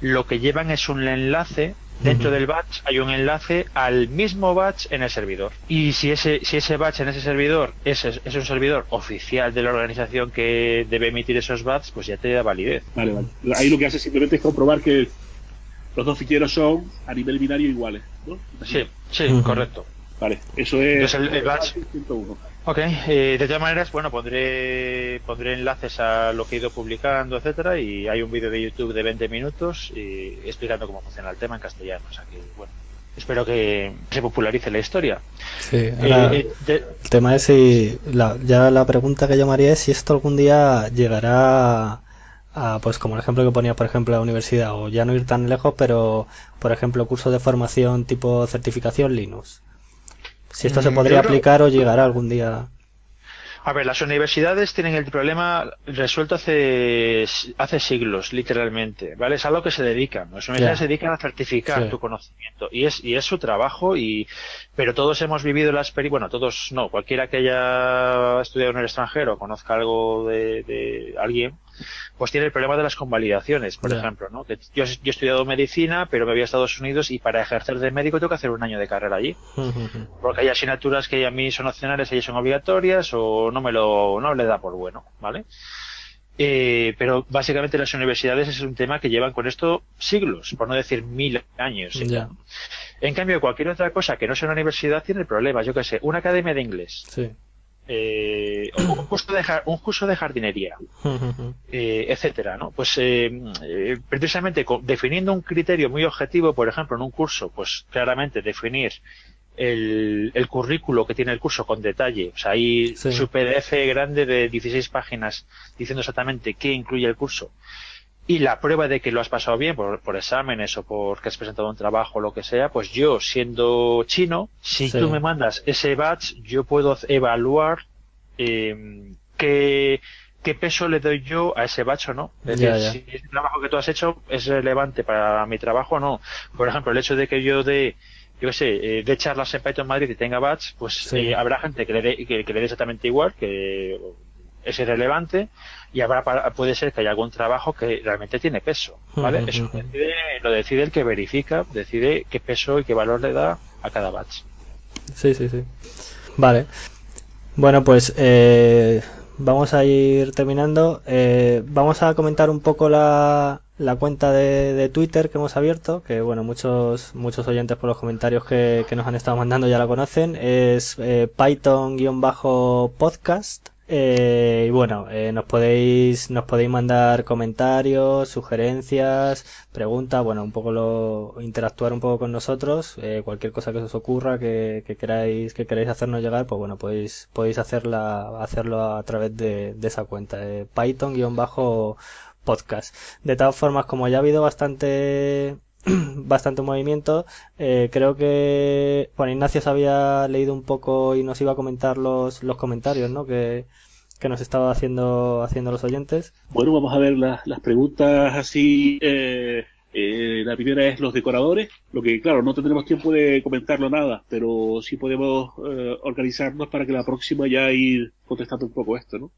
lo que llevan es un enlace Dentro del batch hay un enlace al mismo batch en el servidor. Y si ese, si ese batch en ese servidor es, es, un servidor oficial de la organización que debe emitir esos batch, pues ya te da validez. Vale, vale. Ahí lo que hace simplemente es comprobar que los dos ficheros son a nivel binario iguales, ¿no? Sí, sí, correcto. Vale, eso es. el, batch. Ok, eh, de todas maneras, bueno, pondré, pondré enlaces a lo que he ido publicando, etcétera, y hay un vídeo de YouTube de 20 minutos y explicando cómo funciona el tema en castellano. O sea que, bueno, espero que se popularice la historia. Sí, eh, eh, el tema es si, la, ya la pregunta que yo me haría es si esto algún día llegará a, pues como el ejemplo que ponía, por ejemplo, la universidad, o ya no ir tan lejos, pero, por ejemplo, cursos de formación tipo certificación Linux si esto se mm, podría aplicar o llegará algún día. A ver, las universidades tienen el problema resuelto hace, hace siglos, literalmente, ¿vale? Es algo que se dedican. Las universidades se dedican a certificar tu conocimiento y es, y es su trabajo y, pero todos hemos vivido la experiencia, bueno, todos no, cualquiera que haya estudiado en el extranjero, conozca algo de, de alguien, pues tiene el problema de las convalidaciones, por ejemplo, ¿no? Que yo, he estudiado medicina, pero me voy a Estados Unidos y para ejercer de médico tengo que hacer un año de carrera allí. Porque hay asignaturas que a mí son opcionales, ellas son obligatorias o no me lo, no le da por bueno, ¿vale? Eh, pero básicamente las universidades es un tema que llevan con esto siglos, por no decir mil años. En cambio, cualquier otra cosa que no sea una universidad tiene problemas. Yo qué sé, una academia de inglés. Sí eh, un, curso de, un curso de jardinería, eh, etcétera, ¿no? Pues eh, eh, precisamente definiendo un criterio muy objetivo, por ejemplo, en un curso, pues claramente definir el, el currículo que tiene el curso con detalle, o sea, hay su PDF grande de 16 páginas diciendo exactamente qué incluye el curso y la prueba de que lo has pasado bien por, por exámenes o porque has presentado un trabajo o lo que sea, pues yo siendo chino, si tú me mandas ese batch, yo puedo evaluar eh, qué, qué peso le doy yo a ese batch o no. Es decir, si el trabajo que tú has hecho es relevante para mi trabajo o no. Por ejemplo, el hecho de que yo de yo qué sé, eh, de charlas en Python Madrid y tenga batch, pues eh, habrá gente que le dé que, que le dé exactamente igual, que es irrelevante y habrá puede ser que haya algún trabajo que realmente tiene peso, ¿vale? Eso lo decide el que verifica, decide qué peso y qué valor le da a cada batch. Sí, sí, sí. Vale. Bueno, pues eh, vamos a ir terminando. Eh, vamos a comentar un poco la, la cuenta de, Twitter que hemos abierto, que bueno, muchos, muchos oyentes por los comentarios que, nos han estado mandando ya la conocen. Es eh, Python-podcast. Eh, y bueno, eh, nos podéis nos podéis mandar comentarios, sugerencias, preguntas, bueno, un poco lo interactuar un poco con nosotros, eh, cualquier cosa que os ocurra que, queráis que queráis hacernos llegar, pues bueno, podéis podéis hacerla hacerlo a través de, esa cuenta, Python-podcast. De todas formas, como ya ha habido bastante bastante movimiento. Eh, creo que Juan Ignacio se había leído un poco y nos iba a comentar los, los comentarios, ¿no? Que, que nos estaba haciendo, haciendo los oyentes. Bueno, vamos a ver las, las preguntas así. Eh, eh, la primera es los decoradores, lo que claro, no tendremos tiempo de comentarlo nada, pero sí podemos eh, organizarnos para que la próxima ya ir contestando un poco esto, ¿no?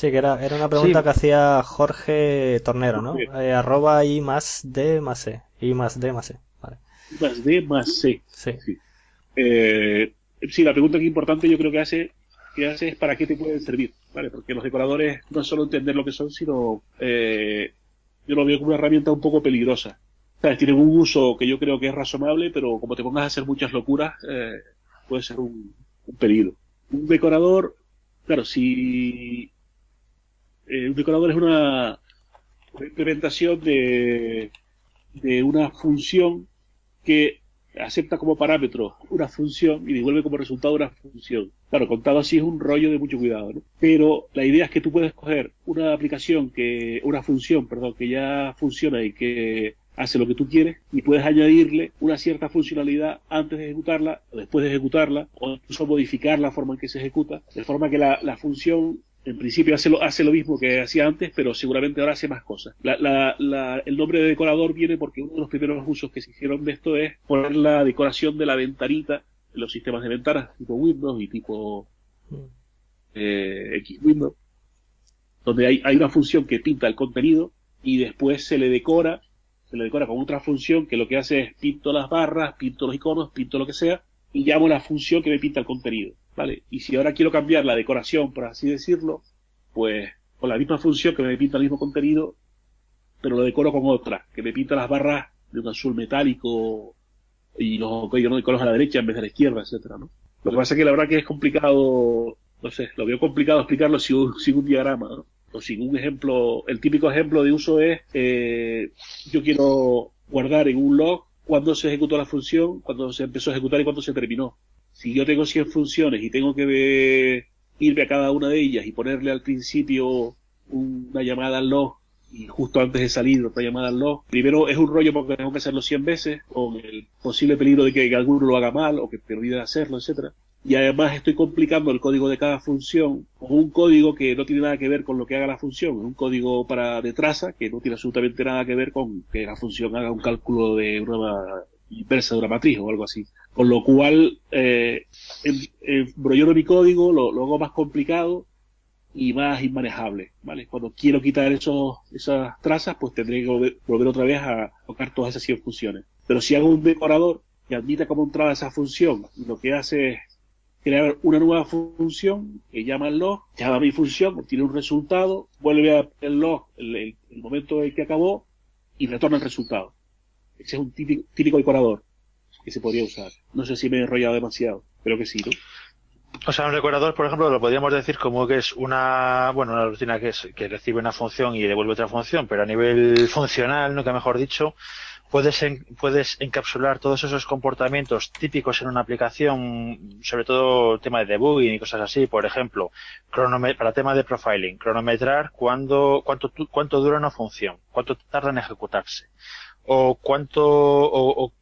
Sí, que era, era una pregunta que hacía Jorge Tornero, ¿no? Eh, arroba I más D más C. I más D más C. Vale. I más D más C. Sí. Sí. Eh, sí, la pregunta que importante yo creo que hace, que hace es para qué te pueden servir, ¿vale? Porque los decoradores no solo entender lo que son, sino eh, yo lo veo como una herramienta un poco peligrosa. ¿Sabes? Tienen un uso que yo creo que es razonable, pero como te pongas a hacer muchas locuras, eh, puede ser un, un peligro. Un decorador, claro, si eh, un decorador es una, implementación de, de una función que acepta como parámetro una función y devuelve como resultado una función. Claro, contado así es un rollo de mucho cuidado, ¿no? Pero la idea es que tú puedes coger una aplicación que, una función, perdón, que ya funciona y que hace lo que tú quieres y puedes añadirle una cierta funcionalidad antes de ejecutarla o después de ejecutarla o incluso modificar la forma en que se ejecuta de forma que la función en principio hace lo, hace lo mismo que hacía antes, pero seguramente ahora hace más cosas. La, la, la, el nombre de decorador viene porque uno de los primeros usos que se hicieron de esto es poner la decoración de la ventanita en los sistemas de ventanas tipo Windows y tipo eh, X Windows, donde hay, hay una función que pinta el contenido y después se le decora, se le decora con otra función que lo que hace es pinto las barras, pinto los iconos, pinto lo que sea y llamo la función que me pinta el contenido. ¿Vale? Y si ahora quiero cambiar la decoración, por así decirlo, pues con la misma función que me pinta el mismo contenido, pero lo decoro con otra, que me pinta las barras de un azul metálico y los códigos de color a la derecha en vez de la izquierda, etcétera, ¿no? Lo que pasa es que la verdad que es complicado, no sé, lo veo complicado explicarlo sin un, sin un diagrama. O sin un ejemplo, el típico ejemplo de uso es, eh, yo quiero guardar en un log cuándo se ejecutó la función, cuándo se empezó a ejecutar y cuándo se terminó si yo tengo 100 funciones y tengo que ver, irme a cada una de ellas y ponerle al principio una llamada al log y justo antes de salir otra llamada al log, primero es un rollo porque tengo que hacerlo 100 veces con el posible peligro de que alguno lo haga mal o que te olvide de hacerlo, etcétera. Y además estoy complicando el código de cada función con un código que no tiene nada que ver con lo que haga la función, un código para de traza que no tiene absolutamente nada que ver con que la función haga un cálculo de una inversa de una matriz o algo así. Con lo cual, eh, embrollo mi código, lo, hago más complicado y más inmanejable, ¿vale? Cuando quiero quitar esos, esas trazas, pues tendré que volver, otra vez a tocar todas esas 100 funciones. Pero si hago un decorador que admita como entrada esa función, lo que hace es crear una nueva función que llama el log, llama mi función, obtiene un resultado, vuelve a el log el, el momento en que acabó y retorna el resultado. Ese es un típico, decorador que se podría usar. No sé si me he enrollado demasiado, pero que sí, ¿no? O sea, un decorador, por ejemplo, lo podríamos decir como que es una, bueno, una rutina que es que recibe una función y devuelve otra función, pero a nivel funcional, nunca mejor dicho, puedes en, puedes encapsular todos esos comportamientos típicos en una aplicación, sobre todo el tema de debugging y cosas así, por ejemplo, para tema de profiling, cronometrar cuándo, cuánto, cuánto dura una función, cuánto tarda en ejecutarse, o cuánto, o, o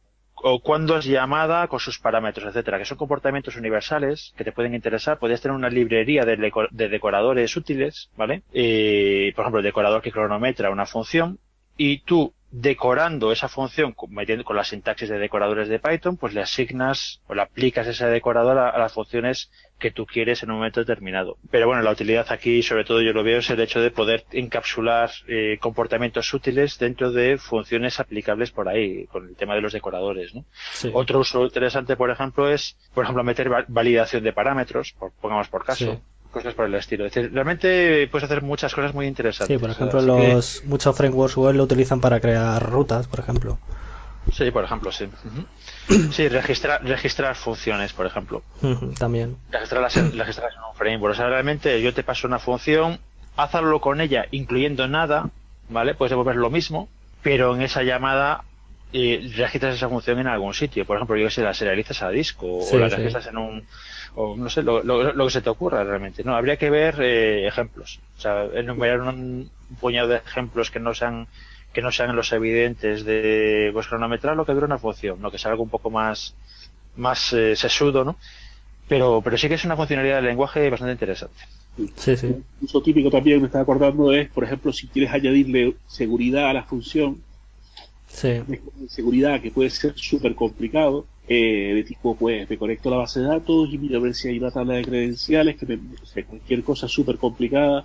o cuándo es llamada con sus parámetros, etcétera, que son comportamientos universales que te pueden interesar. Podrías tener una librería de, decor de decoradores útiles, ¿vale? Eh, por ejemplo, el decorador que cronometra una función y tú decorando esa función metiendo con la sintaxis de decoradores de Python, pues le asignas o le aplicas ese decorador a, a, las funciones que tú quieres en un momento determinado. Pero bueno, la utilidad aquí, sobre todo yo lo veo, es el hecho de poder encapsular eh, comportamientos útiles dentro de funciones aplicables por ahí, con el tema de los decoradores. ¿no? Sí. Otro uso interesante, por ejemplo, es, por ejemplo, meter validación de parámetros, por, pongamos por caso. Sí cosas por el estilo. Es decir, realmente puedes hacer muchas cosas muy interesantes. Sí, por ejemplo, los que... muchos frameworks web lo utilizan para crear rutas, por ejemplo. Sí, por ejemplo, sí. Uh -huh. Sí, registrar, registrar funciones, por ejemplo. Uh -huh, también. Registrarlas en, registrarlas en un framework. O sea, realmente yo te paso una función, hazlo con ella, incluyendo nada, ¿vale? Puedes devolver lo mismo, pero en esa llamada eh, registras esa función en algún sitio. Por ejemplo, yo que sé, la serializas a disco sí, o la registras sí. en un o no sé, lo, lo, lo, que se te ocurra realmente. No, habría que ver eh, ejemplos. O sea, enumerar un, un, puñado de ejemplos que no sean que no sean los evidentes de pues cronometrar lo que dura una función, ¿no? que sea algo un poco más más eh, sesudo, ¿no? Pero, pero sí que es una funcionalidad del lenguaje bastante interesante. Sí, sí. Un uso típico también, me estaba acordando, es, por ejemplo, si quieres añadirle seguridad a la función, sí. seguridad que puede ser súper complicado, eh, de tipo, pues, me conecto a la base de datos y mira a ver si hay una tabla de credenciales, que me, o cualquier cosa súper complicada.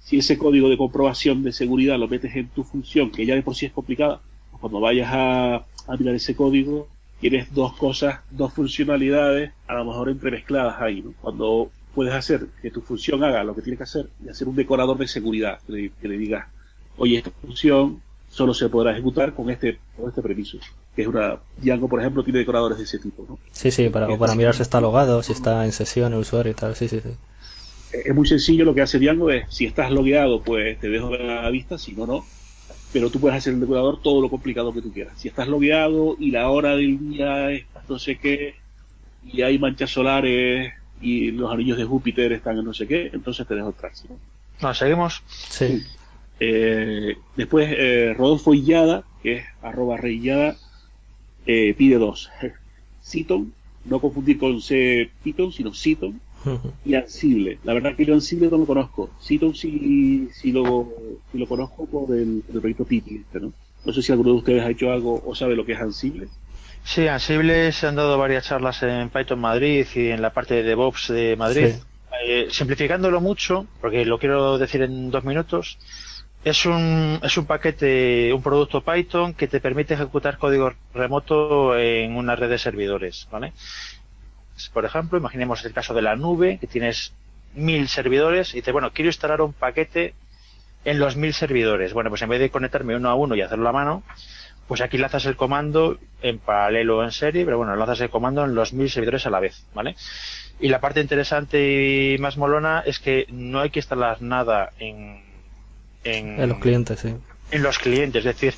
Si ese código de comprobación de seguridad lo metes en tu función, que ya de por sí es complicada, pues cuando vayas a, a mirar ese código, tienes dos cosas, dos funcionalidades, a lo mejor entremezcladas ahí, ¿no? Cuando puedes hacer que tu función haga lo que tiene que hacer y hacer un decorador de seguridad que le, que le diga, oye, esta función solo se podrá ejecutar con este, con este permiso. Que es una, Django, por ejemplo, tiene decoradores de ese tipo, ¿no? Sí, sí, para, o para mirar si está logado, si está en sesión el usuario y tal, sí, sí, sí. Es muy sencillo lo que hace Django es, si estás logueado, pues te dejo a la vista, si no, no. Pero tú puedes hacer el decorador todo lo complicado que tú quieras. Si estás logueado y la hora del día es no sé qué, y hay manchas solares y los anillos de Júpiter están en no sé qué, entonces te dejo atrás. ¿no? ¿Nos seguimos? Sí. Eh, después, eh, Rodolfo Illada, que es arroba reillada, eh, pide dos. Citon, no confundir con C Python, sino Citon, y Ansible. La verdad que yo Ansible no lo conozco. Citon sí, sí, lo, sí lo conozco por el, por el proyecto Pipi, este, ¿no? No sé si alguno de ustedes ha hecho algo o sabe lo que es Ansible. Sí, Ansible se han dado varias charlas en Python Madrid y en la parte de DevOps de Madrid. Sí. Eh, simplificándolo mucho, porque lo quiero decir en dos minutos, es un, es un paquete, un producto Python que te permite ejecutar código remoto en una red de servidores, ¿vale? Por ejemplo, imaginemos el caso de la nube, que tienes mil servidores y dices, bueno, quiero instalar un paquete en los mil servidores. Bueno, pues en vez de conectarme uno a uno y hacerlo a mano, pues aquí lanzas el comando en paralelo o en serie, pero bueno, lanzas el comando en los mil servidores a la vez, ¿vale? Y la parte interesante y más molona es que no hay que instalar nada en, en, En los clientes, sí. en los clientes, es decir,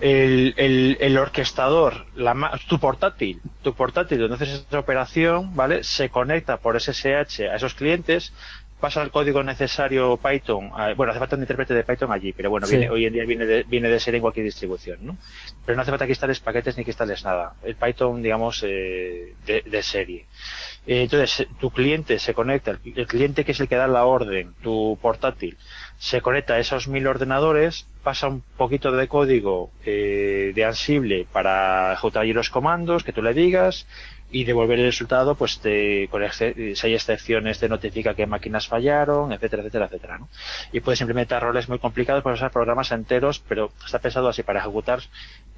el, el, el orquestador, la, tu portátil, tu portátil donde haces esa operación, ¿vale? Se conecta por SSH a esos clientes, pasa el código necesario Python, a- bueno, hace falta un intérprete de Python allí, pero bueno, Sí. viene, hoy en día viene de, viene de ser en cualquier distribución, ¿no? Pero no hace falta que instales paquetes ni que instales nada. El Python, digamos, eh, de, de serie. Eh, Entonces, tu cliente se conecta, el, el cliente que es el que da la orden, tu portátil, se conecta a esos mil ordenadores, pasa un poquito de código eh, de Ansible para ejecutar allí los comandos que tú le digas y devolver el resultado, pues te, con exce- si hay excepciones te notifica qué máquinas fallaron, etcétera, etcétera, etcétera, ¿no? Y puedes implementar roles muy complicados, puedes usar programas enteros, pero está pensado así para ejecutar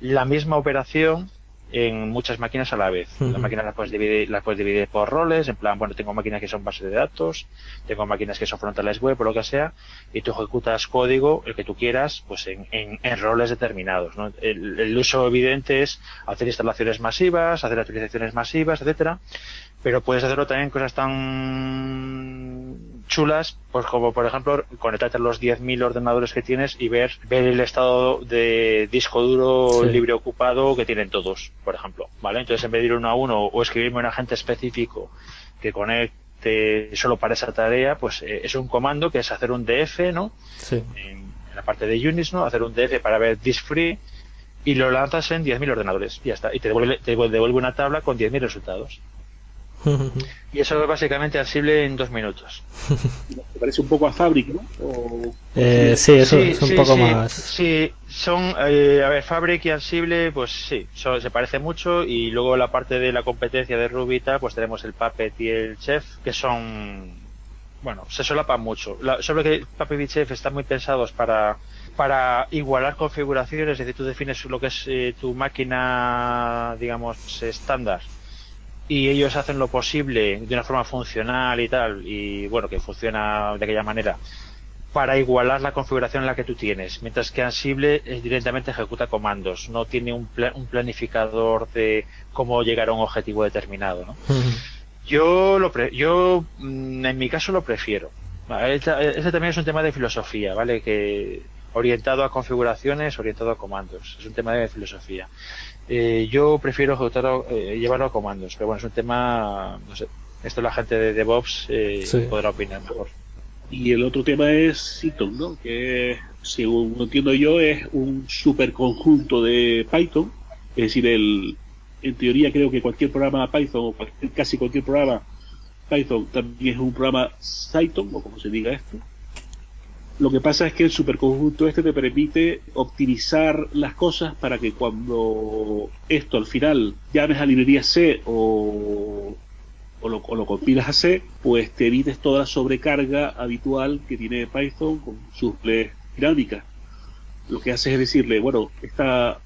la misma operación en muchas máquinas a la vez. Las máquinas las puedes dividir, las puedes dividir por roles, en plan, bueno, tengo máquinas que son bases de datos, tengo máquinas que son frontales web o lo que sea, y tú ejecutas código, el que tú quieras, pues en, en, en roles determinados. ¿no? El, el uso evidente es hacer instalaciones masivas, hacer actualizaciones masivas, etcétera, pero puedes hacerlo también cosas tan chulas, pues como por ejemplo conectarte a los 10.000 ordenadores que tienes y ver, ver el estado de disco duro Sí. libre ocupado que tienen todos, por ejemplo, ¿vale? Entonces en vez de ir uno a uno o escribirme un agente específico que conecte solo para esa tarea, pues eh, es un comando que es hacer un DF, ¿no? Sí. En, en la parte de Unix, ¿no? Hacer un DF para ver disk free y lo lanzas en 10.000 ordenadores y ya está. Y te devuelve, te devuelve una tabla con 10.000 resultados. Y eso es básicamente Ansible en dos minutos. Me parece un poco a Fabric, ¿no? O- Eh, sí, eso Sí, es un sí, poco sí, más. Sí, son, eh, a ver, Fabric y Ansible, pues sí, son- se parece mucho y luego la parte de la competencia de tal, pues tenemos el Puppet y el Chef, que son, bueno, se solapan mucho. La- sobre que Puppet y Chef están muy pensados para para igualar configuraciones, es decir, tú defines lo que es eh, tu máquina, digamos, estándar y ellos hacen lo posible de una forma funcional y tal, y bueno, que funciona de aquella manera, para igualar la configuración en la que tú tienes, mientras que Ansible directamente ejecuta comandos, no tiene un, pla- un planificador de cómo llegar a un objetivo determinado. ¿no? Yo, lo pre- yo mm, en mi caso lo prefiero. Esta- Este también es un tema de filosofía, ¿vale? Que orientado a configuraciones, orientado a comandos. Es un tema de filosofía. Eh, yo prefiero ejecutarlo, eh, llevarlo a comandos, pero bueno, es un tema, no sé. Esto la gente de DevOps eh, Sí. podrá opinar mejor. Y el otro tema es Citon, ¿no? Que según entiendo yo es un superconjunto de Python. Es decir, el, en teoría creo que cualquier programa Python o cualquier- casi cualquier programa Python también es un programa Cython, o como se diga esto. Lo que pasa es que el superconjunto este te permite optimizar las cosas para que cuando esto al final llames a librería C o, o, lo, o lo compilas a C, pues te evites toda la sobrecarga habitual que tiene Python con sus dinámicas. Lo que hace es decirle, bueno, esta,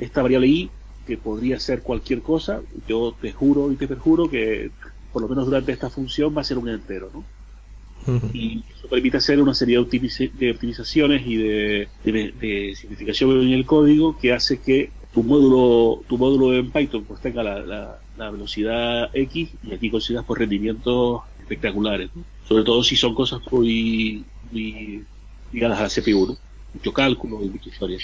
esta variable i que podría ser cualquier cosa, yo te juro y te perjuro que por lo menos durante esta función va a ser un entero, ¿no? Y eso permite hacer una serie de, optimizaciones y de, de, simplificación en el código que hace que tu módulo, tu módulo en Python pues tenga la, la, velocidad X y aquí consigas por rendimientos espectaculares, sobre todo si son cosas muy, muy ligadas a CPU, mucho cálculo y mucha historia.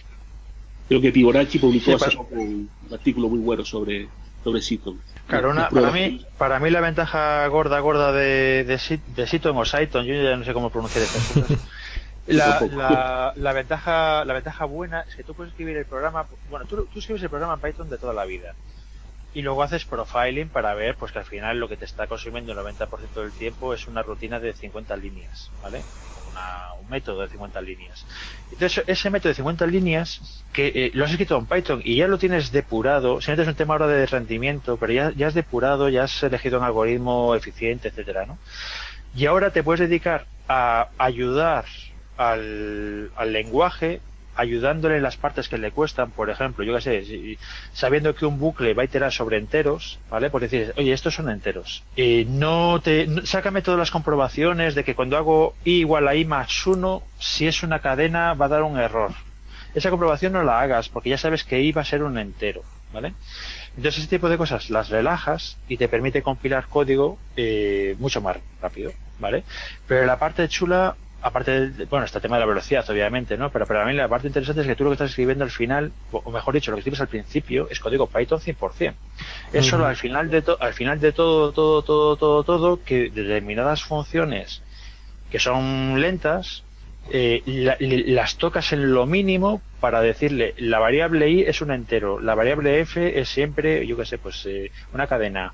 Creo que Fibonacci publicó hace poco un artículo muy bueno sobre, sobre Cython. Claro, para, mí, para mí la ventaja gorda, gorda de, de, de Cython o Cython, yo ya no sé cómo pronunciar estas cosas. La, la, la, ventaja, la ventaja buena es que tú puedes escribir el programa, bueno, tú, tú escribes el programa en Python de toda la vida y luego haces profiling para ver pues que al final lo que te está consumiendo el 90% del tiempo es una rutina de 50 líneas, ¿vale? Un método de 50 líneas. Entonces, ese método de 50 líneas, que eh, lo has escrito en Python y ya lo tienes depurado, si es un tema ahora de rendimiento, pero ya, ya has depurado, ya has elegido un algoritmo eficiente, etcétera, ¿no? Y ahora te puedes dedicar a ayudar al lenguaje ayudándole en las partes que le cuestan, por ejemplo, yo qué sé, sabiendo que un bucle va a iterar sobre enteros, ¿vale? Pues decir, oye, estos son enteros. y no te, sácame todas las comprobaciones de que cuando hago i igual a i más 1, si es una cadena va a dar un error. Esa comprobación no la hagas porque ya sabes que i va a ser un entero, ¿vale? Entonces ese tipo de cosas las relajas y te permite compilar código eh, mucho más rápido, ¿vale? Pero la parte chula aparte, de, bueno, está el tema de la velocidad, obviamente, ¿no? Pero para mí la parte interesante es que tú lo que estás escribiendo al final, o mejor dicho, lo que escribes al principio es código Python 100%. Es solo al final de todo, al final de todo, todo, todo, todo, todo, que determinadas funciones que son lentas, eh, las tocas en lo mínimo para decirle la variable i es un entero, la variable f es siempre, yo qué sé, pues eh, una cadena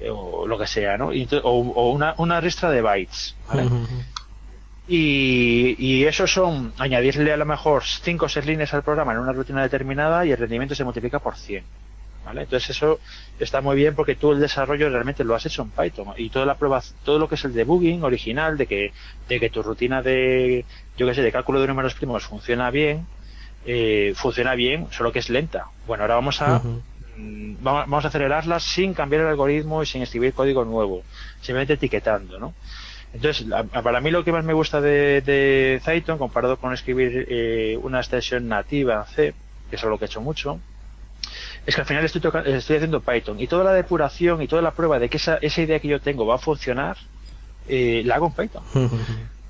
eh, o lo que sea, ¿no? o, o una, una ristra de bytes, ¿vale? Y, y eso son añadirle a lo mejor 5 o 6 líneas al programa en una rutina determinada y el rendimiento se multiplica por 100. ¿Vale? Entonces eso está muy bien porque tú el desarrollo realmente lo has hecho en Python y toda la prueba, todo lo que es el debugging original de que, de que tu rutina de, yo que sé, de cálculo de números primos funciona bien, eh, funciona bien, solo que es lenta. Bueno, ahora vamos a, mm, vamos a acelerarla sin cambiar el algoritmo y sin escribir código nuevo, simplemente etiquetando, ¿no? Entonces, para mí lo que más me gusta de, de Python, comparado con escribir eh, una extensión nativa C, que es algo que he hecho mucho, es que al final estoy, estoy haciendo Python y toda la depuración y toda la prueba de que esa, esa idea que yo tengo va a funcionar, eh, la hago en Python.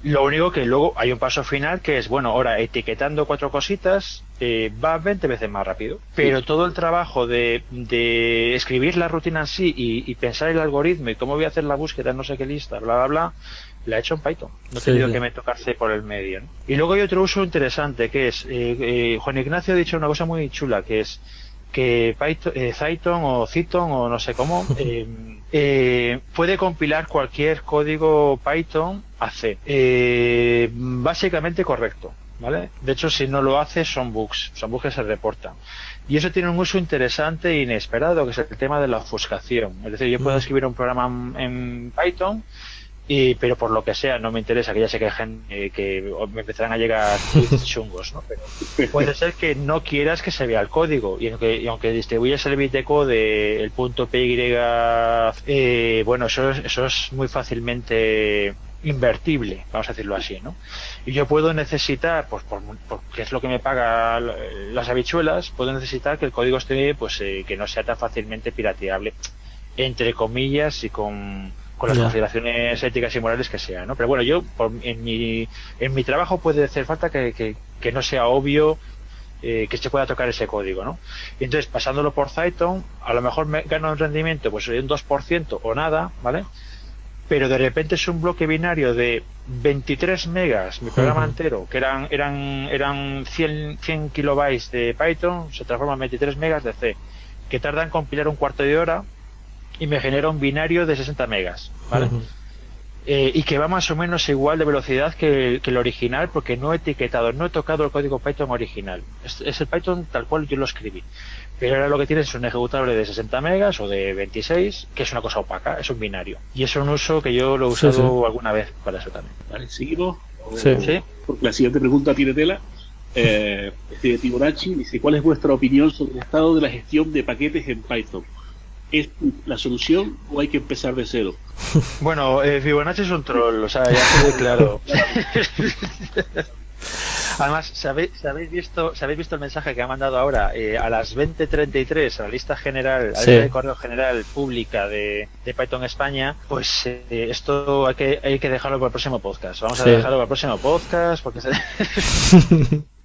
Lo único que luego hay un paso final que es, bueno, ahora etiquetando cuatro cositas eh, va 20 veces más rápido. Pero todo el trabajo de, de escribir la rutina en sí y, pensar el algoritmo y cómo voy a hacer la búsqueda no sé qué lista, bla, bla, bla, la he hecho en Python. No he tenido que me tocarse por el medio. Y luego hay otro uso interesante que es, eh, eh, Juan Ignacio ha dicho una cosa muy chula que es que Python, eh, Python o o no sé cómo eh, eh, puede compilar cualquier código Python a C. Eh, básicamente correcto. ¿Vale? De hecho, si no lo hace, son bugs, son bugs que se reportan. Y eso tiene un uso interesante e inesperado, que es el tema de la ofuscación. Es decir, yo puedo mm. escribir un programa en Python y, pero por lo que sea, no me interesa, que ya sé que hay gente que me empezarán a llegar chungos, ¿no? Pero puede ser que no quieras que se vea el código, y aunque, y aunque distribuyes el bit de code, el punto PY, eh, bueno, eso es, eso es muy fácilmente invertible, vamos a decirlo así, ¿no? Y yo puedo necesitar, pues por, porque es lo que me paga las habichuelas, puedo necesitar que el código esté, pues eh, que no sea tan fácilmente pirateable, entre comillas y con con las consideraciones éticas y morales que sean, ¿no? Pero bueno, yo en, mi, en mi trabajo puede hacer falta que, que, no sea obvio eh, que se pueda tocar ese código, ¿no? Y entonces, pasándolo por Python, a lo mejor me gano un rendimiento pues un 2% o nada, ¿vale? Pero de repente es un bloque binario de 23 megas, mi programa entero, que eran, eran, eran 100, 100 kilobytes de Python, se transforma en 23 megas de C, que tarda en compilar un cuarto de hora y me genera un binario de 60 megas, ¿vale? Eh, y que va más o menos igual de velocidad que, el original porque no he etiquetado, no he tocado el código Python original. Es, el Python tal cual yo lo escribí. Pero ahora lo que tienes es un ejecutable de 60 megas o de 26, que es una cosa opaca, es un binario. Y es un uso que yo lo he usado alguna vez para eso también. Vale, seguimos. Sí. Porque la siguiente pregunta tiene tela. Eh, este Tiborachi dice, ¿cuál es vuestra opinión sobre el estado de la gestión de paquetes en Python? ¿Es la solución o hay que empezar de cero? Bueno, eh, Fibonacci es un troll, o sea, ya quede claro. Además, ¿sabéis, visto, ¿sabéis visto el mensaje que ha mandado ahora eh, a las 20.33 a la lista general, a la lista de correo general pública de, Python España? Pues eh, esto hay que, hay que dejarlo para el próximo podcast. Vamos a dejarlo para el próximo podcast porque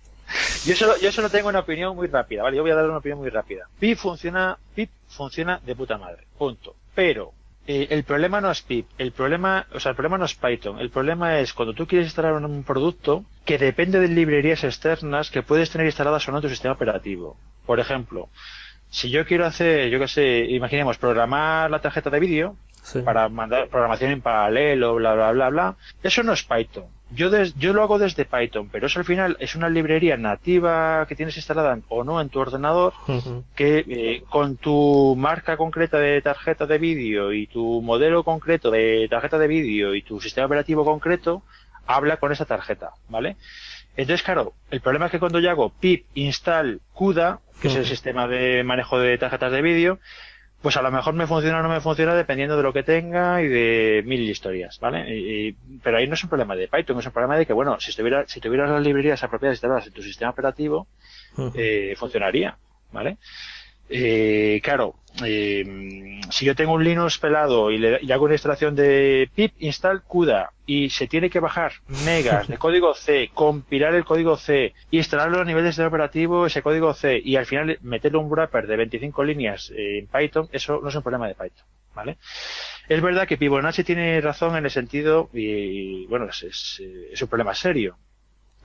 yo solo, yo solo tengo una opinión muy rápida, ¿vale? Yo voy a dar una opinión muy rápida. PIP funciona, PIP funciona de puta madre. Punto. Pero, eh, el problema no es PIP, el problema, o sea, el problema no es Python, el problema es cuando tú quieres instalar un producto que depende de librerías externas que puedes tener instaladas o no en tu sistema operativo. Por ejemplo, si yo quiero hacer, yo qué sé, imaginemos, programar la tarjeta de vídeo para mandar programación en paralelo, bla, bla, bla, bla, eso no es Python. Yo, yo lo hago desde Python, pero eso al final es una librería nativa que tienes instalada o no en tu ordenador, que eh, con tu marca concreta de tarjeta de vídeo y tu modelo concreto de tarjeta de vídeo y tu sistema operativo concreto, habla con esa tarjeta, ¿vale? Entonces, claro, el problema es que cuando yo hago pip install CUDA, que es el sistema de manejo de tarjetas de vídeo, pues a lo mejor me funciona o no me funciona dependiendo de lo que tenga y de mil historias, ¿vale? pero ahí no es un problema de Python, es un problema de que, bueno, si si tuvieras las librerías apropiadas instaladas en tu sistema operativo, eh, funcionaría, ¿vale? Eh, claro, eh, si yo tengo un Linux pelado y, le, hago una instalación de pip install CUDA y se tiene que bajar megas de código C, compilar el código C, instalarlo a nivel de operativo, ese código C, y al final meterle un wrapper de 25 líneas en Python, eso no es un problema de Python, ¿vale? Es verdad que Fibonacci tiene razón en el sentido, y bueno, es, es un problema serio,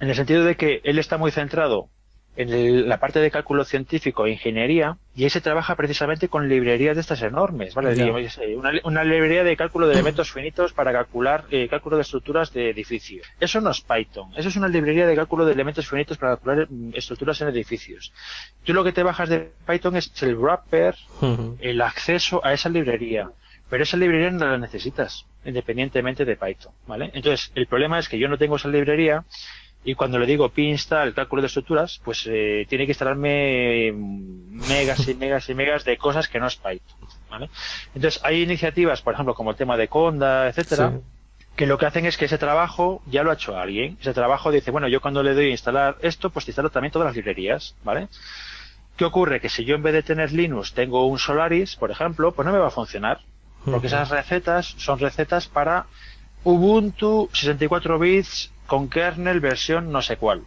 en el sentido de que él está muy centrado en la parte de cálculo científico e ingeniería y ahí se trabaja precisamente con librerías de estas enormes, ¿vale? una, librería de cálculo de elementos finitos para calcular eh, cálculo de estructuras de edificios. Eso no es Python, eso es una librería de cálculo de elementos finitos para calcular mm, estructuras en edificios. Tú lo que te bajas de Python es el wrapper, el acceso a esa librería, pero esa librería no la necesitas independientemente de Python, ¿vale? Entonces, el problema es que yo no tengo esa librería y cuando le digo pinsta el cálculo de estructuras, pues eh, tiene que instalarme megas y megas y megas de cosas que no es Python. ¿vale? Entonces hay iniciativas, por ejemplo, como el tema de Conda, etcétera, que lo que hacen es que ese trabajo ya lo ha hecho alguien. Ese trabajo dice, bueno, yo cuando le doy a instalar esto, pues te instalo también todas las librerías, ¿vale? ¿Qué ocurre? Que si yo en vez de tener Linux tengo un Solaris, por ejemplo, pues no me va a funcionar. Porque esas recetas son recetas para Ubuntu 64 bits con kernel versión no sé cuál.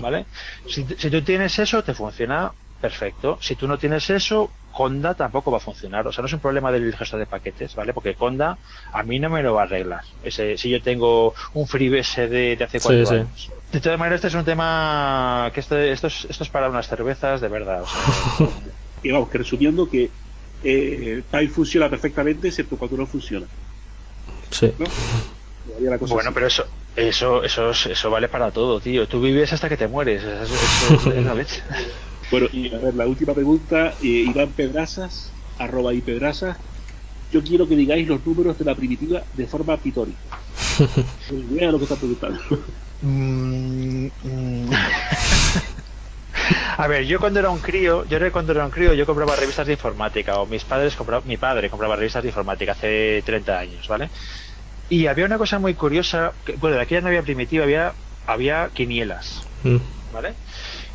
¿Vale? Si, tú tienes eso, te funciona perfecto. Si tú no tienes eso, Conda tampoco va a funcionar. O sea, no es un problema del gestor de paquetes, ¿vale? Porque Conda a mí no me lo va a arreglar. Ese, si yo tengo un FreeBSD de hace cuatro años. De todas maneras, este es un tema que este, esto, es, esto es para unas cervezas de verdad. y vamos, que resumiendo que eh, funciona perfectamente, excepto cuando no funciona. Sí. Bueno, pero eso, eso, eso, eso vale para todo, tío. Tú vives hasta que te mueres. Eso, es la leche. Bueno, y a ver, la última pregunta, eh, Iván Pedrazas, arroba y Pedrazas. Yo quiero que digáis los números de la primitiva de forma pitórica. Mira lo que está preguntando. Mm, mm. A ver, yo cuando era un crío, yo cuando era un crío, yo compraba revistas de informática, o mis padres compraban, mi padre compraba revistas de informática hace 30 años, ¿vale? Y había una cosa muy curiosa, que, bueno, de aquella no había primitiva, había, había quinielas, mm. ¿vale?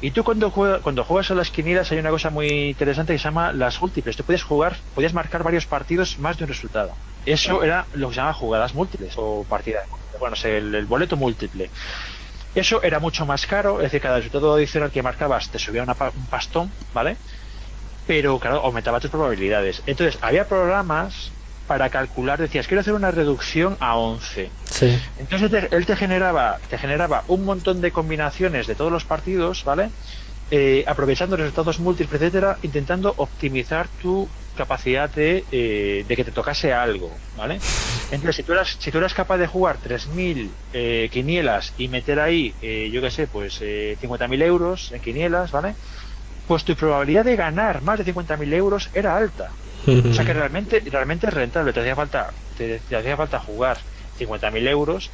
Y tú cuando juegas, cuando juegas a las quinielas hay una cosa muy interesante que se llama las múltiples. Tú puedes jugar, podías marcar varios partidos más de un resultado. Eso era lo que se llama jugadas múltiples o partidas. Bueno, el, el boleto múltiple. Eso era mucho más caro, es decir, cada resultado adicional que marcabas te subía un pastón, ¿vale? Pero claro, aumentaba tus probabilidades. Entonces, había programas para calcular, decías, quiero hacer una reducción a 11. Sí. Entonces él te generaba, te generaba un montón de combinaciones de todos los partidos, ¿vale? Eh, aprovechando resultados múltiples, etcétera, intentando optimizar tu capacidad de, eh, de que te tocase algo, ¿vale? Entonces, si tú eras, si tú eras capaz de jugar 3.000 eh, quinielas y meter ahí, eh, yo qué sé, pues eh, 50.000 euros en quinielas, ¿vale? Pues tu probabilidad de ganar más de 50.000 euros era alta. O sea que realmente, realmente es rentable. Te hacía falta, te, te hacía falta jugar 50.000 euros,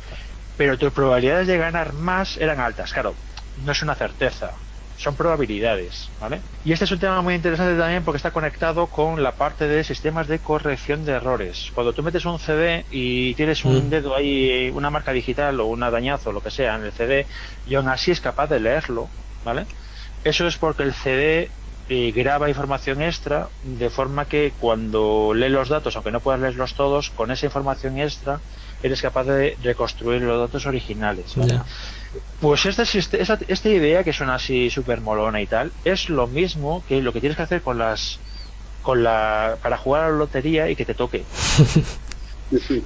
pero tus probabilidades de ganar más eran altas. Claro, no es una certeza, son probabilidades, ¿vale? Y este es un tema muy interesante también porque está conectado con la parte de sistemas de corrección de errores. Cuando tú metes un CD y tienes un Mm. dedo ahí, una marca digital o un dañazo, lo que sea, en el CD, y aún así es capaz de leerlo, ¿vale? Eso es porque el CD eh, graba información extra de forma que cuando lee los datos, aunque no puedas leerlos todos, con esa información extra eres capaz de reconstruir los datos originales. ¿vale? Pues este, siste- esa- esta idea que suena así súper molona y tal, es lo mismo que lo que tienes que hacer con las con la para jugar a la lotería y que te toque.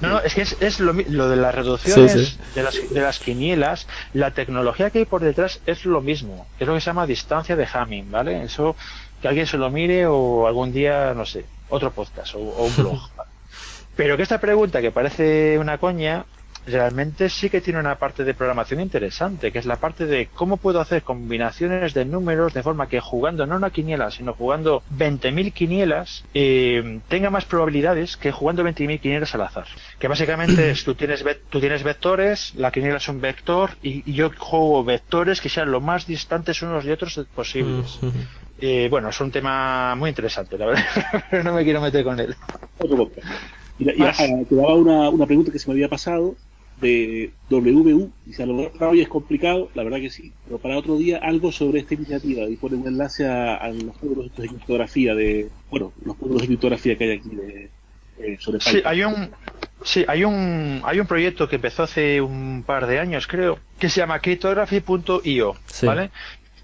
No, no, es que es, es lo, lo de las reducciones Sí, sí. De, las, de las quinielas, la tecnología que hay por detrás es lo mismo, es lo que se llama distancia de Hamming, ¿vale? Eso que alguien se lo mire o algún día, no sé, otro podcast o, o un blog. ¿vale? Pero que esta pregunta que parece una coña, realmente sí que tiene una parte de programación interesante, que es la parte de cómo puedo hacer combinaciones de números de forma que jugando no una quiniela, sino jugando 20.000 quinielas, eh, tenga más probabilidades que jugando 20.000 quinielas al azar. Que básicamente es, tú tienes, ve- tú tienes vectores, la quiniela es un vector, y, y yo juego vectores que sean lo más distantes unos de otros posibles. Eh, bueno, es un tema muy interesante, la verdad, pero no me quiero meter con él. Podcast. Mira, y, Más. ah, te daba una, una pregunta que se me había pasado de WU, y si a lo mejor hoy es complicado, la verdad que sí, pero para otro día algo sobre esta iniciativa y pone un enlace a, a los estos de criptografía de, bueno, los módulos de criptografía que hay aquí de, eh, sobre Sí, hay un sí, hay un hay un proyecto que empezó hace un par de años, creo, que se llama cryptography.io, Sí. ¿vale?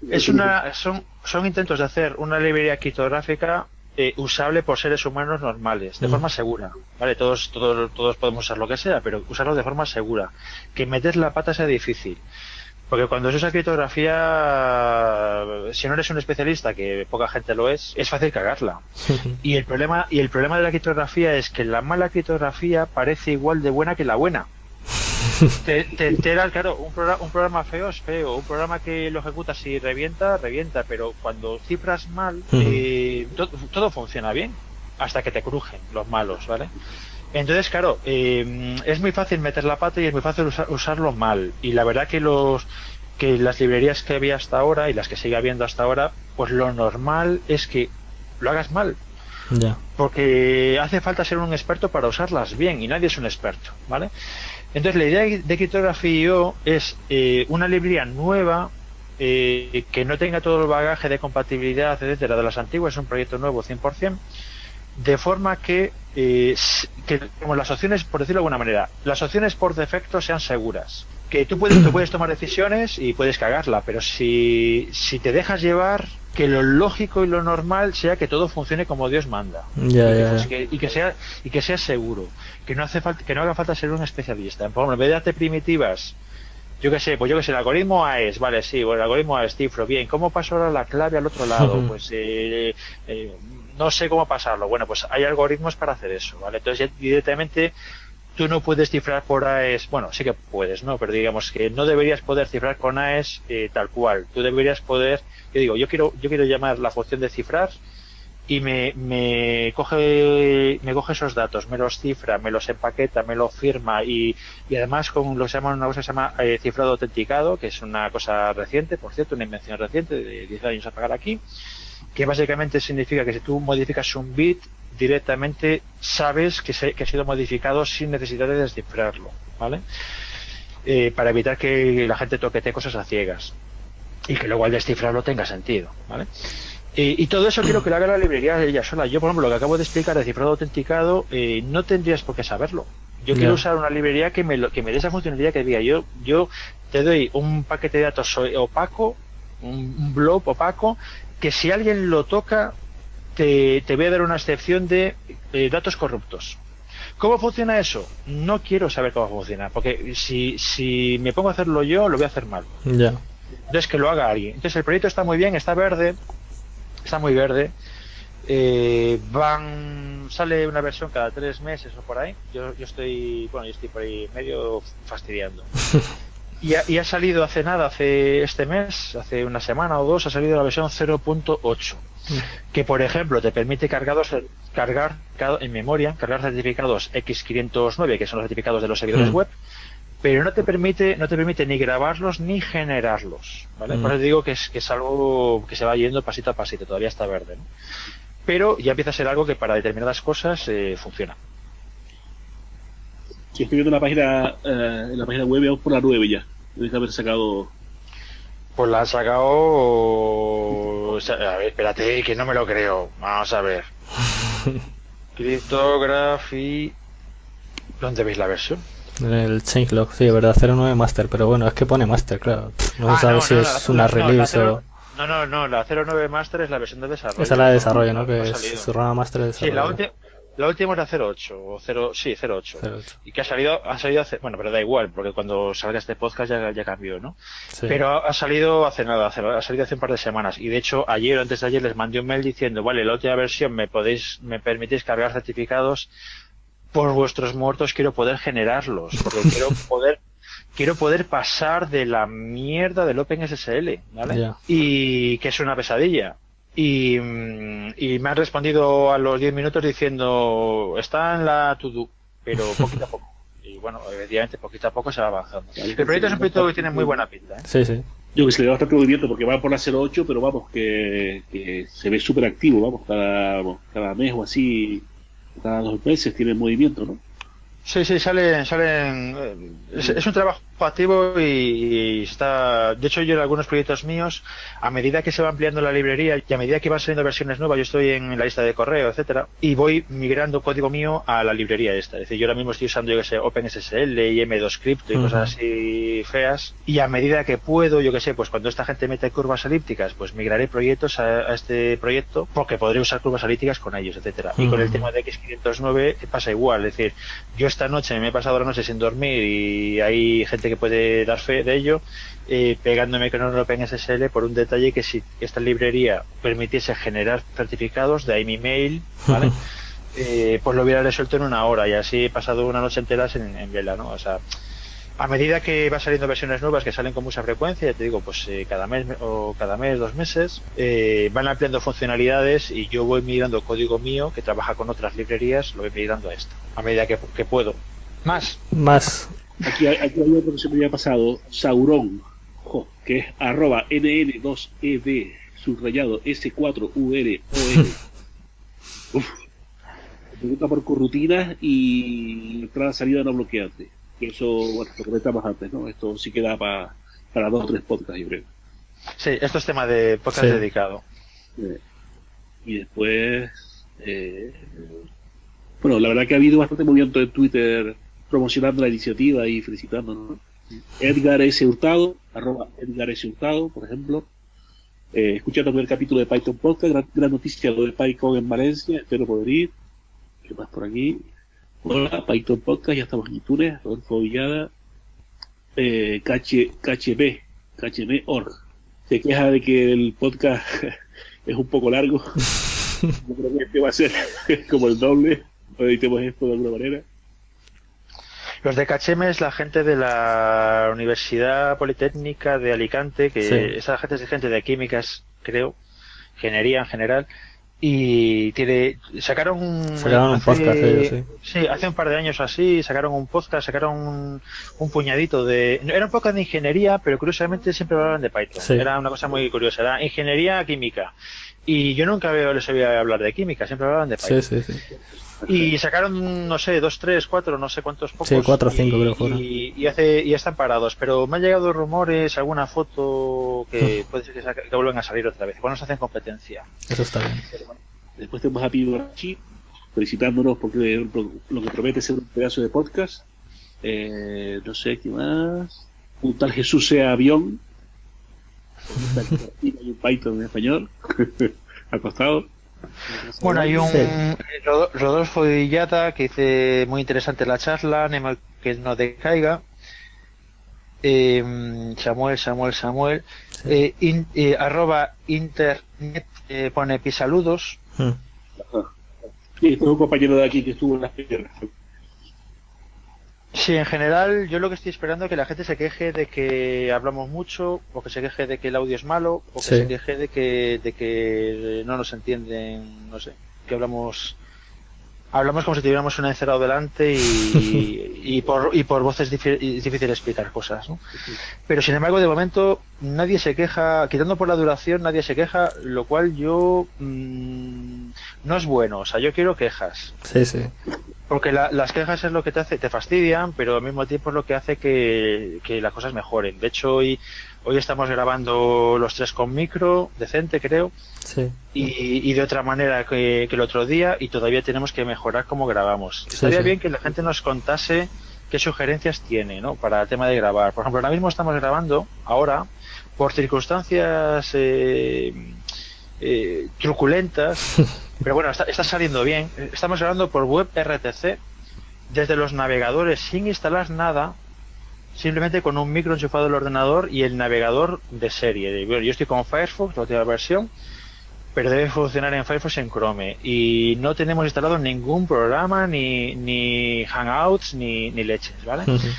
Es una son son intentos de hacer una librería criptográfica eh, usable por seres humanos normales, de Mm. forma segura, ¿vale? Todos, todos, todos podemos usar lo que sea, pero usarlo de forma segura. Que meter la pata sea difícil. Porque cuando se usa criptografía, si no eres un especialista, que poca gente lo es, es fácil cagarla. Y el problema, y el problema de la criptografía es que la mala criptografía parece igual de buena que la buena. Te, te enteras, claro, un, programa, un programa feo es feo, un programa que lo ejecutas y revienta, revienta, pero cuando cifras mal, eh, to- todo funciona bien, hasta que te crujen los malos, ¿vale? Entonces, claro, eh, es muy fácil meter la pata y es muy fácil usar- usarlo mal. Y la verdad que los que las librerías que había hasta ahora y las que sigue habiendo hasta ahora, pues lo normal es que lo hagas mal. Porque hace falta ser un experto para usarlas bien y nadie es un experto, ¿vale? Entonces la idea de Cryptography.io es eh, una librería nueva eh, que no tenga todo el bagaje de compatibilidad, etcétera, de las antiguas, es un proyecto nuevo 100%, de forma que, eh, que las opciones, por decirlo de alguna manera, las opciones por defecto sean seguras. Que tú puedes, tú puedes tomar decisiones y puedes cagarla, pero si, si te dejas llevar, que lo lógico y lo normal sea que todo funcione como Dios manda. Ya, y, que, pues, que- y que sea y que sea seguro que no hace falta que no haga falta ser un especialista. Por ejemplo en vez de darte primitivas yo qué sé pues yo qué sé el algoritmo AES vale sí bueno, el algoritmo AES cifro bien cómo paso ahora la clave al otro lado pues eh, eh, no sé cómo pasarlo. Bueno pues hay algoritmos para hacer eso vale entonces ya directamente tú no puedes cifrar por AES, bueno, sí que puedes, ¿no? Pero digamos que no deberías poder cifrar con AES eh, tal cual. Tú deberías poder, yo digo, yo quiero, yo quiero llamar la función de cifrar y me, me coge me coge esos datos, me los cifra, me los empaqueta, me los firma y, y además con lo que se llama una cosa que se llama eh, cifrado autenticado, que es una cosa reciente, por cierto, una invención reciente de 10 años a pagar aquí, que básicamente significa que si tú modificas un bit directamente sabes que, se, que ha sido modificado sin necesidad de descifrarlo, ¿vale? Eh, para evitar que la gente toquete cosas a ciegas y que luego al descifrarlo tenga sentido, ¿vale? Y, y todo eso quiero que lo haga la librería ella sola. Yo, por ejemplo, lo que acabo de explicar de cifrado autenticado, eh, no tendrías por qué saberlo. Yo quiero usar una librería que me, lo- que me dé esa funcionalidad que diga yo, yo te doy un paquete de datos opaco, un, un blob opaco, que si alguien lo toca, te, te voy a dar una excepción de eh, datos corruptos. ¿Cómo funciona eso? No quiero saber cómo funciona, porque si, si me pongo a hacerlo yo, lo voy a hacer mal. Ya. Entonces que lo haga alguien. Entonces el proyecto está muy bien, está verde, está muy verde. Eh, van sale una versión cada tres meses o por ahí. Yo, yo estoy bueno, yo estoy por ahí medio fastidiando. Y ha, y ha, salido hace nada, hace este mes, hace una semana o dos, ha salido la versión 0.8, que por ejemplo te permite cargados, cargar en memoria, cargar certificados X509, que son los certificados de los servidores web, pero no te permite, no te permite ni grabarlos ni generarlos, ¿vale? Por eso digo que es, que es algo que se va yendo pasito a pasito, todavía está verde, ¿no? Pero ya empieza a ser algo que para determinadas cosas eh, funciona. Si estoy viendo la página, eh, en la página web, vamos por la 9 ya. Debe haber sacado. Pues la han sacado. A ver, espérate, que no me lo creo. Vamos a ver. Cryptography. ¿Dónde veis la versión? En el changelog, sí, verdad, 09 master, pero bueno, es que pone master, claro. No ah, se sabe no, si no, es la, una release o. No, no, no, la 09 master es la versión de desarrollo. Esa es la de desarrollo, ¿no? Que es su rama master de desarrollo. Sí, la última. La última era 08, o 0, sí, 08. 08. Y que ha salido, ha salido hace, bueno, pero da igual, porque cuando salga este podcast ya, ya cambió, ¿no? Sí. Pero ha salido hace nada, ha salido hace un par de semanas. Y de hecho, ayer o antes de ayer les mandé un mail diciendo, vale, la última versión me podéis, me permitís cargar certificados por vuestros muertos, quiero poder generarlos, porque quiero poder quiero poder pasar de la mierda del OpenSSL, ¿vale? Yeah. Y que es una pesadilla. Y, y, me han respondido a los 10 minutos diciendo, está en la to-do, pero poquito a poco. Y bueno, efectivamente, poquito a poco se va avanzando. El proyecto es un proyecto que tiene muy buena pinta. ¿eh? Sí, sí. Yo que se le da bastante movimiento porque va por la 08, pero vamos, que, que se ve súper activo, vamos, cada, cada mes o así, cada dos meses tiene movimiento, ¿no? Sí, sí, salen, salen, es, es un trabajo activo y, y, está, de hecho yo en algunos proyectos míos, a medida que se va ampliando la librería y a medida que van saliendo versiones nuevas, yo estoy en la lista de correo, etcétera, y voy migrando código mío a la librería esta. Es decir, yo ahora mismo estoy usando, yo que sé, OpenSSL y M2 Crypto y uh -huh. cosas así feas, y a medida que puedo, yo que sé, pues cuando esta gente mete curvas elípticas, pues migraré proyectos a, a este proyecto porque podré usar curvas elípticas con ellos, etcétera. Uh -huh. Y con el tema de X509 pasa igual, es decir, yo esta noche me he pasado la noche sin dormir y hay gente que puede dar fe de ello, eh, pegándome con un OpenSSL por un detalle que si esta librería permitiese generar certificados, de ahí mi mail, ¿vale? eh, pues lo hubiera resuelto en una hora y así he pasado una noche entera en, en vela, ¿no? O sea, a medida que va saliendo versiones nuevas que salen con mucha frecuencia, ya te digo, pues eh, cada mes o cada mes, dos meses, eh, van ampliando funcionalidades y yo voy migrando código mío que trabaja con otras librerías, lo voy migrando a esta, a medida que, que puedo. Más. Más. Aquí, aquí hay otro que se me había pasado, Sauron, jo, que es arroba nn2ed, subrayado S4URON. Uf. Pregunta por corrutinas y entrada-salida no bloqueante. Que eso, bueno, lo comentamos antes, ¿no? Esto sí queda para, para dos o tres podcasts, yo creo. Sí, esto es tema de podcast sí. dedicado. Eh, y después, eh, bueno, la verdad que ha habido bastante movimiento en Twitter promocionando la iniciativa y felicitándonos. Edgar S. Hurtado, arroba Edgar S. Hurtado, por ejemplo. Eh, escuchando el capítulo de Python Podcast, gran, gran, noticia lo de PyCon en Valencia, espero poder ir. ¿Qué más por aquí? Hola, Python Podcast, ya estamos en iTunes, Rodolfo Villada, eh, KH, KHB, KHB.org. Se queja de que el podcast es un poco largo. Yo creo que este va a ser como el doble. Editemos esto de alguna manera. Los de Cacheme es la gente de la Universidad Politécnica de Alicante, que sí. esa gente es gente de químicas, creo, ingeniería en general, y tiene sacaron un, sacaron un podcast ellos, sí. sí. hace un par de años así sacaron un podcast sacaron un, un puñadito de era un podcast de ingeniería pero curiosamente siempre hablaban de Python sí. era una cosa muy curiosa era ingeniería química y yo nunca les había hablar de química siempre hablaban de Python sí, sí, sí. Y sacaron, no sé, dos, tres, cuatro, no sé cuántos pocos. Sí, cuatro o cinco y, creo fueron. Y, y, hace, y están parados. Pero me han llegado rumores, alguna foto que puede ser que, saca, que vuelvan a salir otra vez. Igual nos hacen competencia. Eso está bien. Bueno, después tenemos a Pidorachi felicitándonos porque lo que promete ser un pedazo de podcast. Eh, no sé qué más. Un tal Jesús sea avión. Hay un Python en español. Acostado. Bueno, hay un Rodolfo Villata que dice muy interesante la charla, que no decaiga. Eh, Samuel, Samuel, Samuel. Sí. Eh, in, eh, arroba internet eh, pone pisaludos. Hmm. Sí, tengo un compañero de aquí que estuvo en las piernas. Sí, en general yo lo que estoy esperando es que la gente se queje de que hablamos mucho, o que se queje de que el audio es malo, o que se queje de que, de que no nos entienden, no sé, que hablamos hablamos como si tuviéramos un encerrado delante y, y, por, y por voces difícil, difícil explicar cosas. ¿no? Pero sin embargo, de momento, nadie se queja, quitando por la duración, nadie se queja, lo cual yo mmm, no es bueno. O sea, yo quiero quejas. Sí, sí. Porque la, las quejas es lo que te hace, te fastidian, pero al mismo tiempo es lo que hace que, que las cosas mejoren. De hecho, hoy, hoy estamos grabando los tres con micro, decente creo, sí. y, y de otra manera que, que, el otro día, y todavía tenemos que mejorar cómo grabamos. Sí, Estaría sí. bien que la gente nos contase qué sugerencias tiene, ¿no? Para el tema de grabar. Por ejemplo, ahora mismo estamos grabando, ahora, por circunstancias eh, eh, truculentas, pero bueno, está, está, saliendo bien. Estamos grabando por web RTC desde los navegadores sin instalar nada, simplemente con un micro enchufado del ordenador y el navegador de serie. Bueno, yo estoy con Firefox, la última versión, pero debe funcionar en Firefox en Chrome. Y no tenemos instalado ningún programa, ni, ni Hangouts, ni, ni leches, ¿vale? Uh -huh.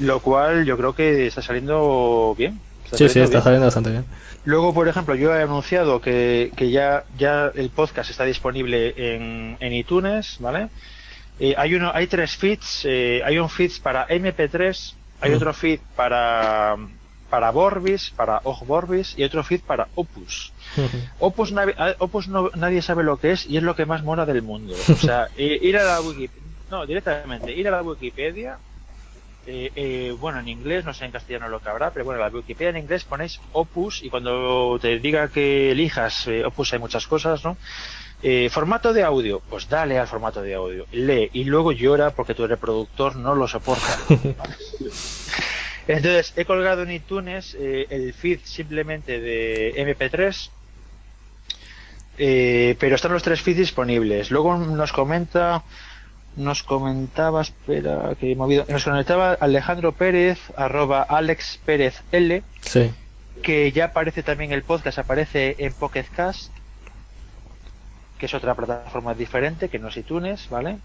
Lo cual yo creo que está saliendo bien. Está sí, sí, está bien. saliendo bastante bien. Luego, por ejemplo, yo he anunciado que, que ya, ya el podcast está disponible en, en iTunes, ¿vale? Eh, hay, uno, hay tres feeds, eh, hay un feed para MP3, hay -huh. otro feed para, para Vorbis, para Og Vorbis y otro feed para Opus. Opus, Opus no, nadie sabe lo que es y es lo que más mola del mundo. O sea, ir a la Wikipedia, no, directamente, ir a la Wikipedia, eh, eh, bueno, en inglés, no sé en castellano lo que habrá, pero bueno, la Wikipedia en inglés ponéis Opus y cuando te diga que elijas eh, Opus hay muchas cosas, ¿no? Eh, formato de audio, pues dale al formato de audio, lee y luego llora porque tu reproductor no lo soporta. Entonces, he colgado en iTunes eh, el feed simplemente de MP3, eh, pero están los tres feeds disponibles. Luego nos comenta, nos comentaba, espera, que he movido, nos comentaba Alejandro Pérez, arroba Alex Pérez L, sí. que ya aparece también el podcast, aparece en Pocket Cast, que es otra plataforma diferente, que no es iTunes, ¿vale?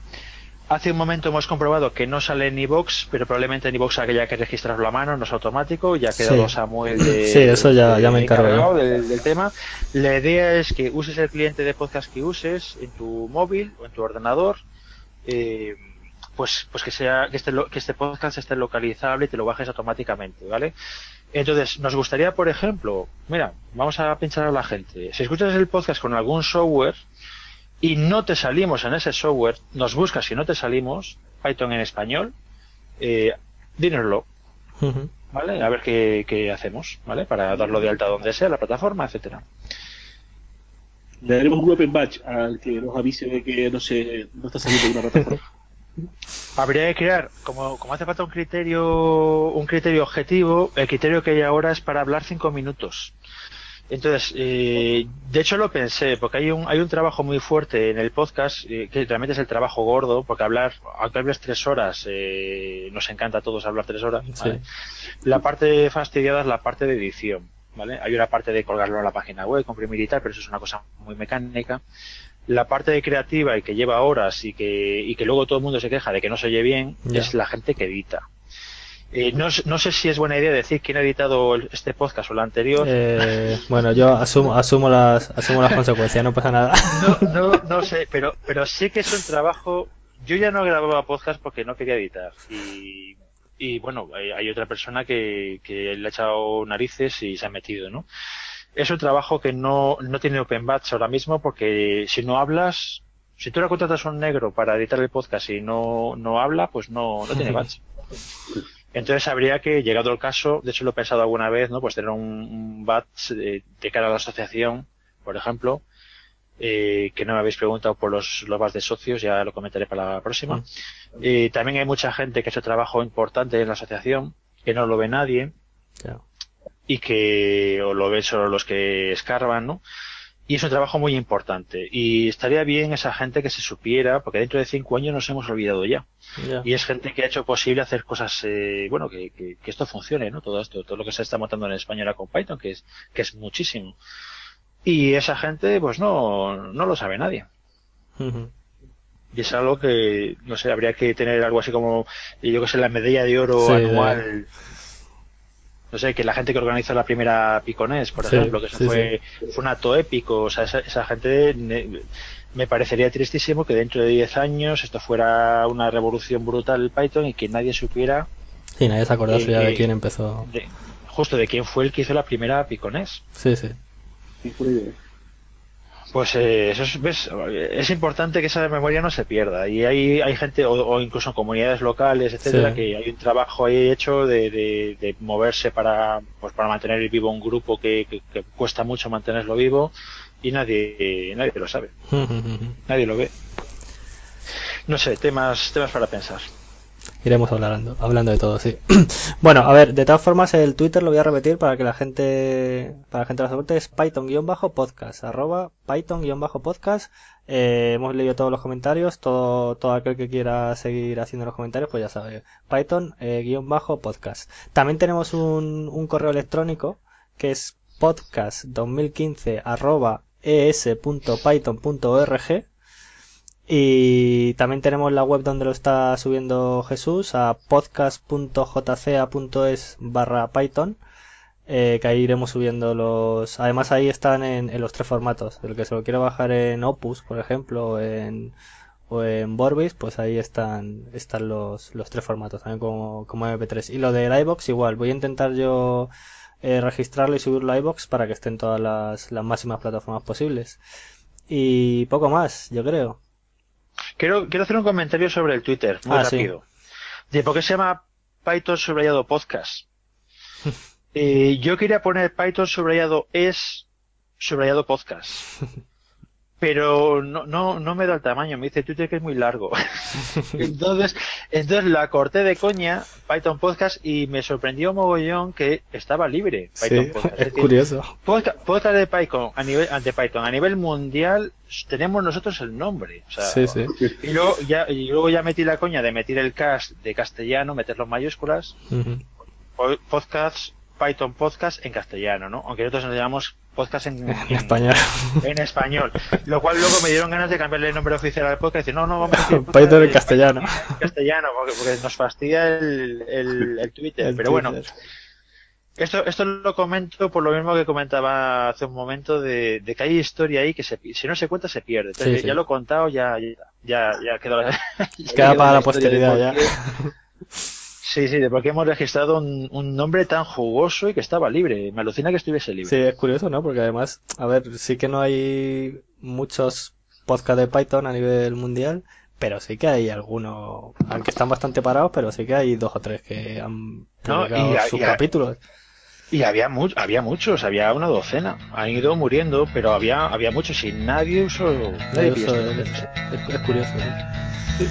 Hace un momento hemos comprobado que no sale en iVoox, pero probablemente en iVoox haya que registrarlo a mano, no es automático, ya ha quedado sí. Samuel de, sí, eso ya, de, ya me encargo del, del, tema. La idea es que uses el cliente de podcast que uses en tu móvil o en tu ordenador, eh, pues, pues que sea, que este, que este podcast esté localizable y te lo bajes automáticamente, ¿vale? Entonces, nos gustaría, por ejemplo, mira, vamos a pinchar a la gente. Si escuchas el podcast con algún software, y no te salimos en ese software, nos buscas y no te salimos, Python en español, eh, dínoslo. Uh -huh. ¿Vale? A ver qué, qué, hacemos, ¿vale? Para darlo de alta donde sea, la plataforma, etcétera. Le daremos un open batch al que nos avise de que no se no está saliendo de una plataforma. Habría que crear, como, como hace falta un criterio, un criterio objetivo, el criterio que hay ahora es para hablar cinco minutos. Entonces, eh, de hecho lo pensé, porque hay un, hay un trabajo muy fuerte en el podcast, eh, que realmente es el trabajo gordo, porque hablar, aunque hables tres horas, eh, nos encanta a todos hablar tres horas, ¿vale? sí. La parte fastidiada es la parte de edición, ¿vale? Hay una parte de colgarlo en la página web, comprimir y tal, pero eso es una cosa muy mecánica. La parte de creativa y que lleva horas y que, y que luego todo el mundo se queja de que no se oye bien, es la gente que edita. Eh, no, no, sé si es buena idea decir quién ha editado este podcast o el anterior. Eh, bueno, yo asumo, asumo, las, asumo las consecuencias, no pasa nada. No, no, no sé, pero, pero sí que es un trabajo. Yo ya no grababa podcast porque no quería editar. Y, y bueno, hay, otra persona que, que le ha echado narices y se ha metido, ¿no? Es un trabajo que no, no tiene open batch ahora mismo porque si no hablas, si tú le contratas a un negro para editar el podcast y no, no habla, pues no, no tiene batch. Entonces habría que, llegado el caso, de hecho lo he pensado alguna vez, ¿no? Pues tener un, un batch de, de, cara a la asociación, por ejemplo, eh, que no me habéis preguntado por los, bats de socios, ya lo comentaré para la próxima. Eh, también hay mucha gente que ha hecho trabajo importante en la asociación, que no lo ve nadie, y que o lo ven solo los que escarban, ¿no? Y es un trabajo muy importante. Y estaría bien esa gente que se supiera, porque dentro de cinco años nos hemos olvidado ya. Yeah. Y es gente que ha hecho posible hacer cosas, eh, bueno, que, que, que, esto funcione, ¿no? Todo esto, todo lo que se está montando en España ahora con Python, que es, que es muchísimo. Y esa gente, pues no, no lo sabe nadie. Uh -huh. Y es algo que, no sé, habría que tener algo así como, yo que sé, la medalla de oro anual. No sé, que la gente que organizó la primera Piconés, por ejemplo, que eso fue, fue un acto épico, o sea, esa, gente me parecería tristísimo que dentro de 10 años esto fuera una revolución brutal el Python y que nadie supiera. Sí, nadie se acordase ya de quién empezó. justo de quién fue el que hizo la primera Piconés. Sí, sí. Pues eh, eso es, es importante que esa memoria no se pierda. Y hay, hay gente, o, incluso en comunidades locales, etcétera, que hay un trabajo ahí hecho de, de, moverse para, pues para mantener vivo un grupo que, que, cuesta mucho mantenerlo vivo y nadie, nadie lo sabe. nadie lo ve. No sé, temas, temas para pensar iremos hablando, hablando de todo, sí. bueno, a ver, de todas formas el Twitter lo voy a repetir para que la gente, para la gente la suerte es python-podcast, arroba python-podcast. Eh, hemos leído todos los comentarios, todo, todo aquel que quiera seguir haciendo los comentarios, pues ya sabe, python-podcast. También tenemos un, un correo electrónico que es podcast2015 arroba es.python.org y también tenemos la web donde lo está subiendo Jesús a podcast.jca.es barra Python. Eh, que ahí iremos subiendo los. Además, ahí están en, los tres formatos. El que se lo quiere bajar en Opus, por ejemplo, o en, o en Vorbis, pues ahí están, están los, los tres formatos, también como, como MP3. Y lo del iBox, igual. Voy a intentar yo eh, registrarlo y subirlo a iBox para que estén todas las, las máximas plataformas posibles. Y poco más, yo creo. Quiero, quiero hacer un comentario sobre el Twitter, muy ah, rápido. De por qué se llama Python subrayado podcast. Eh, yo quería poner Python subrayado es subrayado podcast. pero no, no, no me da el tamaño, me dice Twitter que es muy largo. entonces, entonces la corté de coña, Python Podcast, y me sorprendió mogollón que estaba libre Python Podcast. Es, curioso. Podcast, de Python a nivel, ante Python, a nivel mundial, tenemos nosotros el nombre. sí, sí. Y luego, ya, y luego ya metí la coña de meter el cast de castellano, meterlo en mayúsculas. Podcast, Python Podcast en castellano, ¿no? Aunque nosotros nos llamamos podcast en, español. En español. Lo cual luego me dieron ganas de cambiarle el nombre oficial al podcast y decir, no, no, vamos a decir Python en castellano. En castellano, porque, nos fastidia el, el, Twitter. Pero bueno, esto, esto lo comento por lo mismo que comentaba hace un momento de, de que hay historia ahí que se, si no se cuenta se pierde. Entonces, ya lo he contado, ya, ya, ya, quedó. queda para la posteridad ya. Sí, sí, de porque hemos registrado un, nombre tan jugoso y que estaba libre. Me alucina que estuviese libre. Sí, es curioso, ¿no? Porque además, a ver, sí que no hay muchos podcasts de Python a nivel mundial, pero sí que hay algunos, aunque están bastante parados, pero sí que hay dos o tres que han publicado sus capítulos. Y había, había muchos, había una docena. Han ido muriendo, pero había, había muchos y nadie usó. Nadie, es, curioso. ¿no? Sí.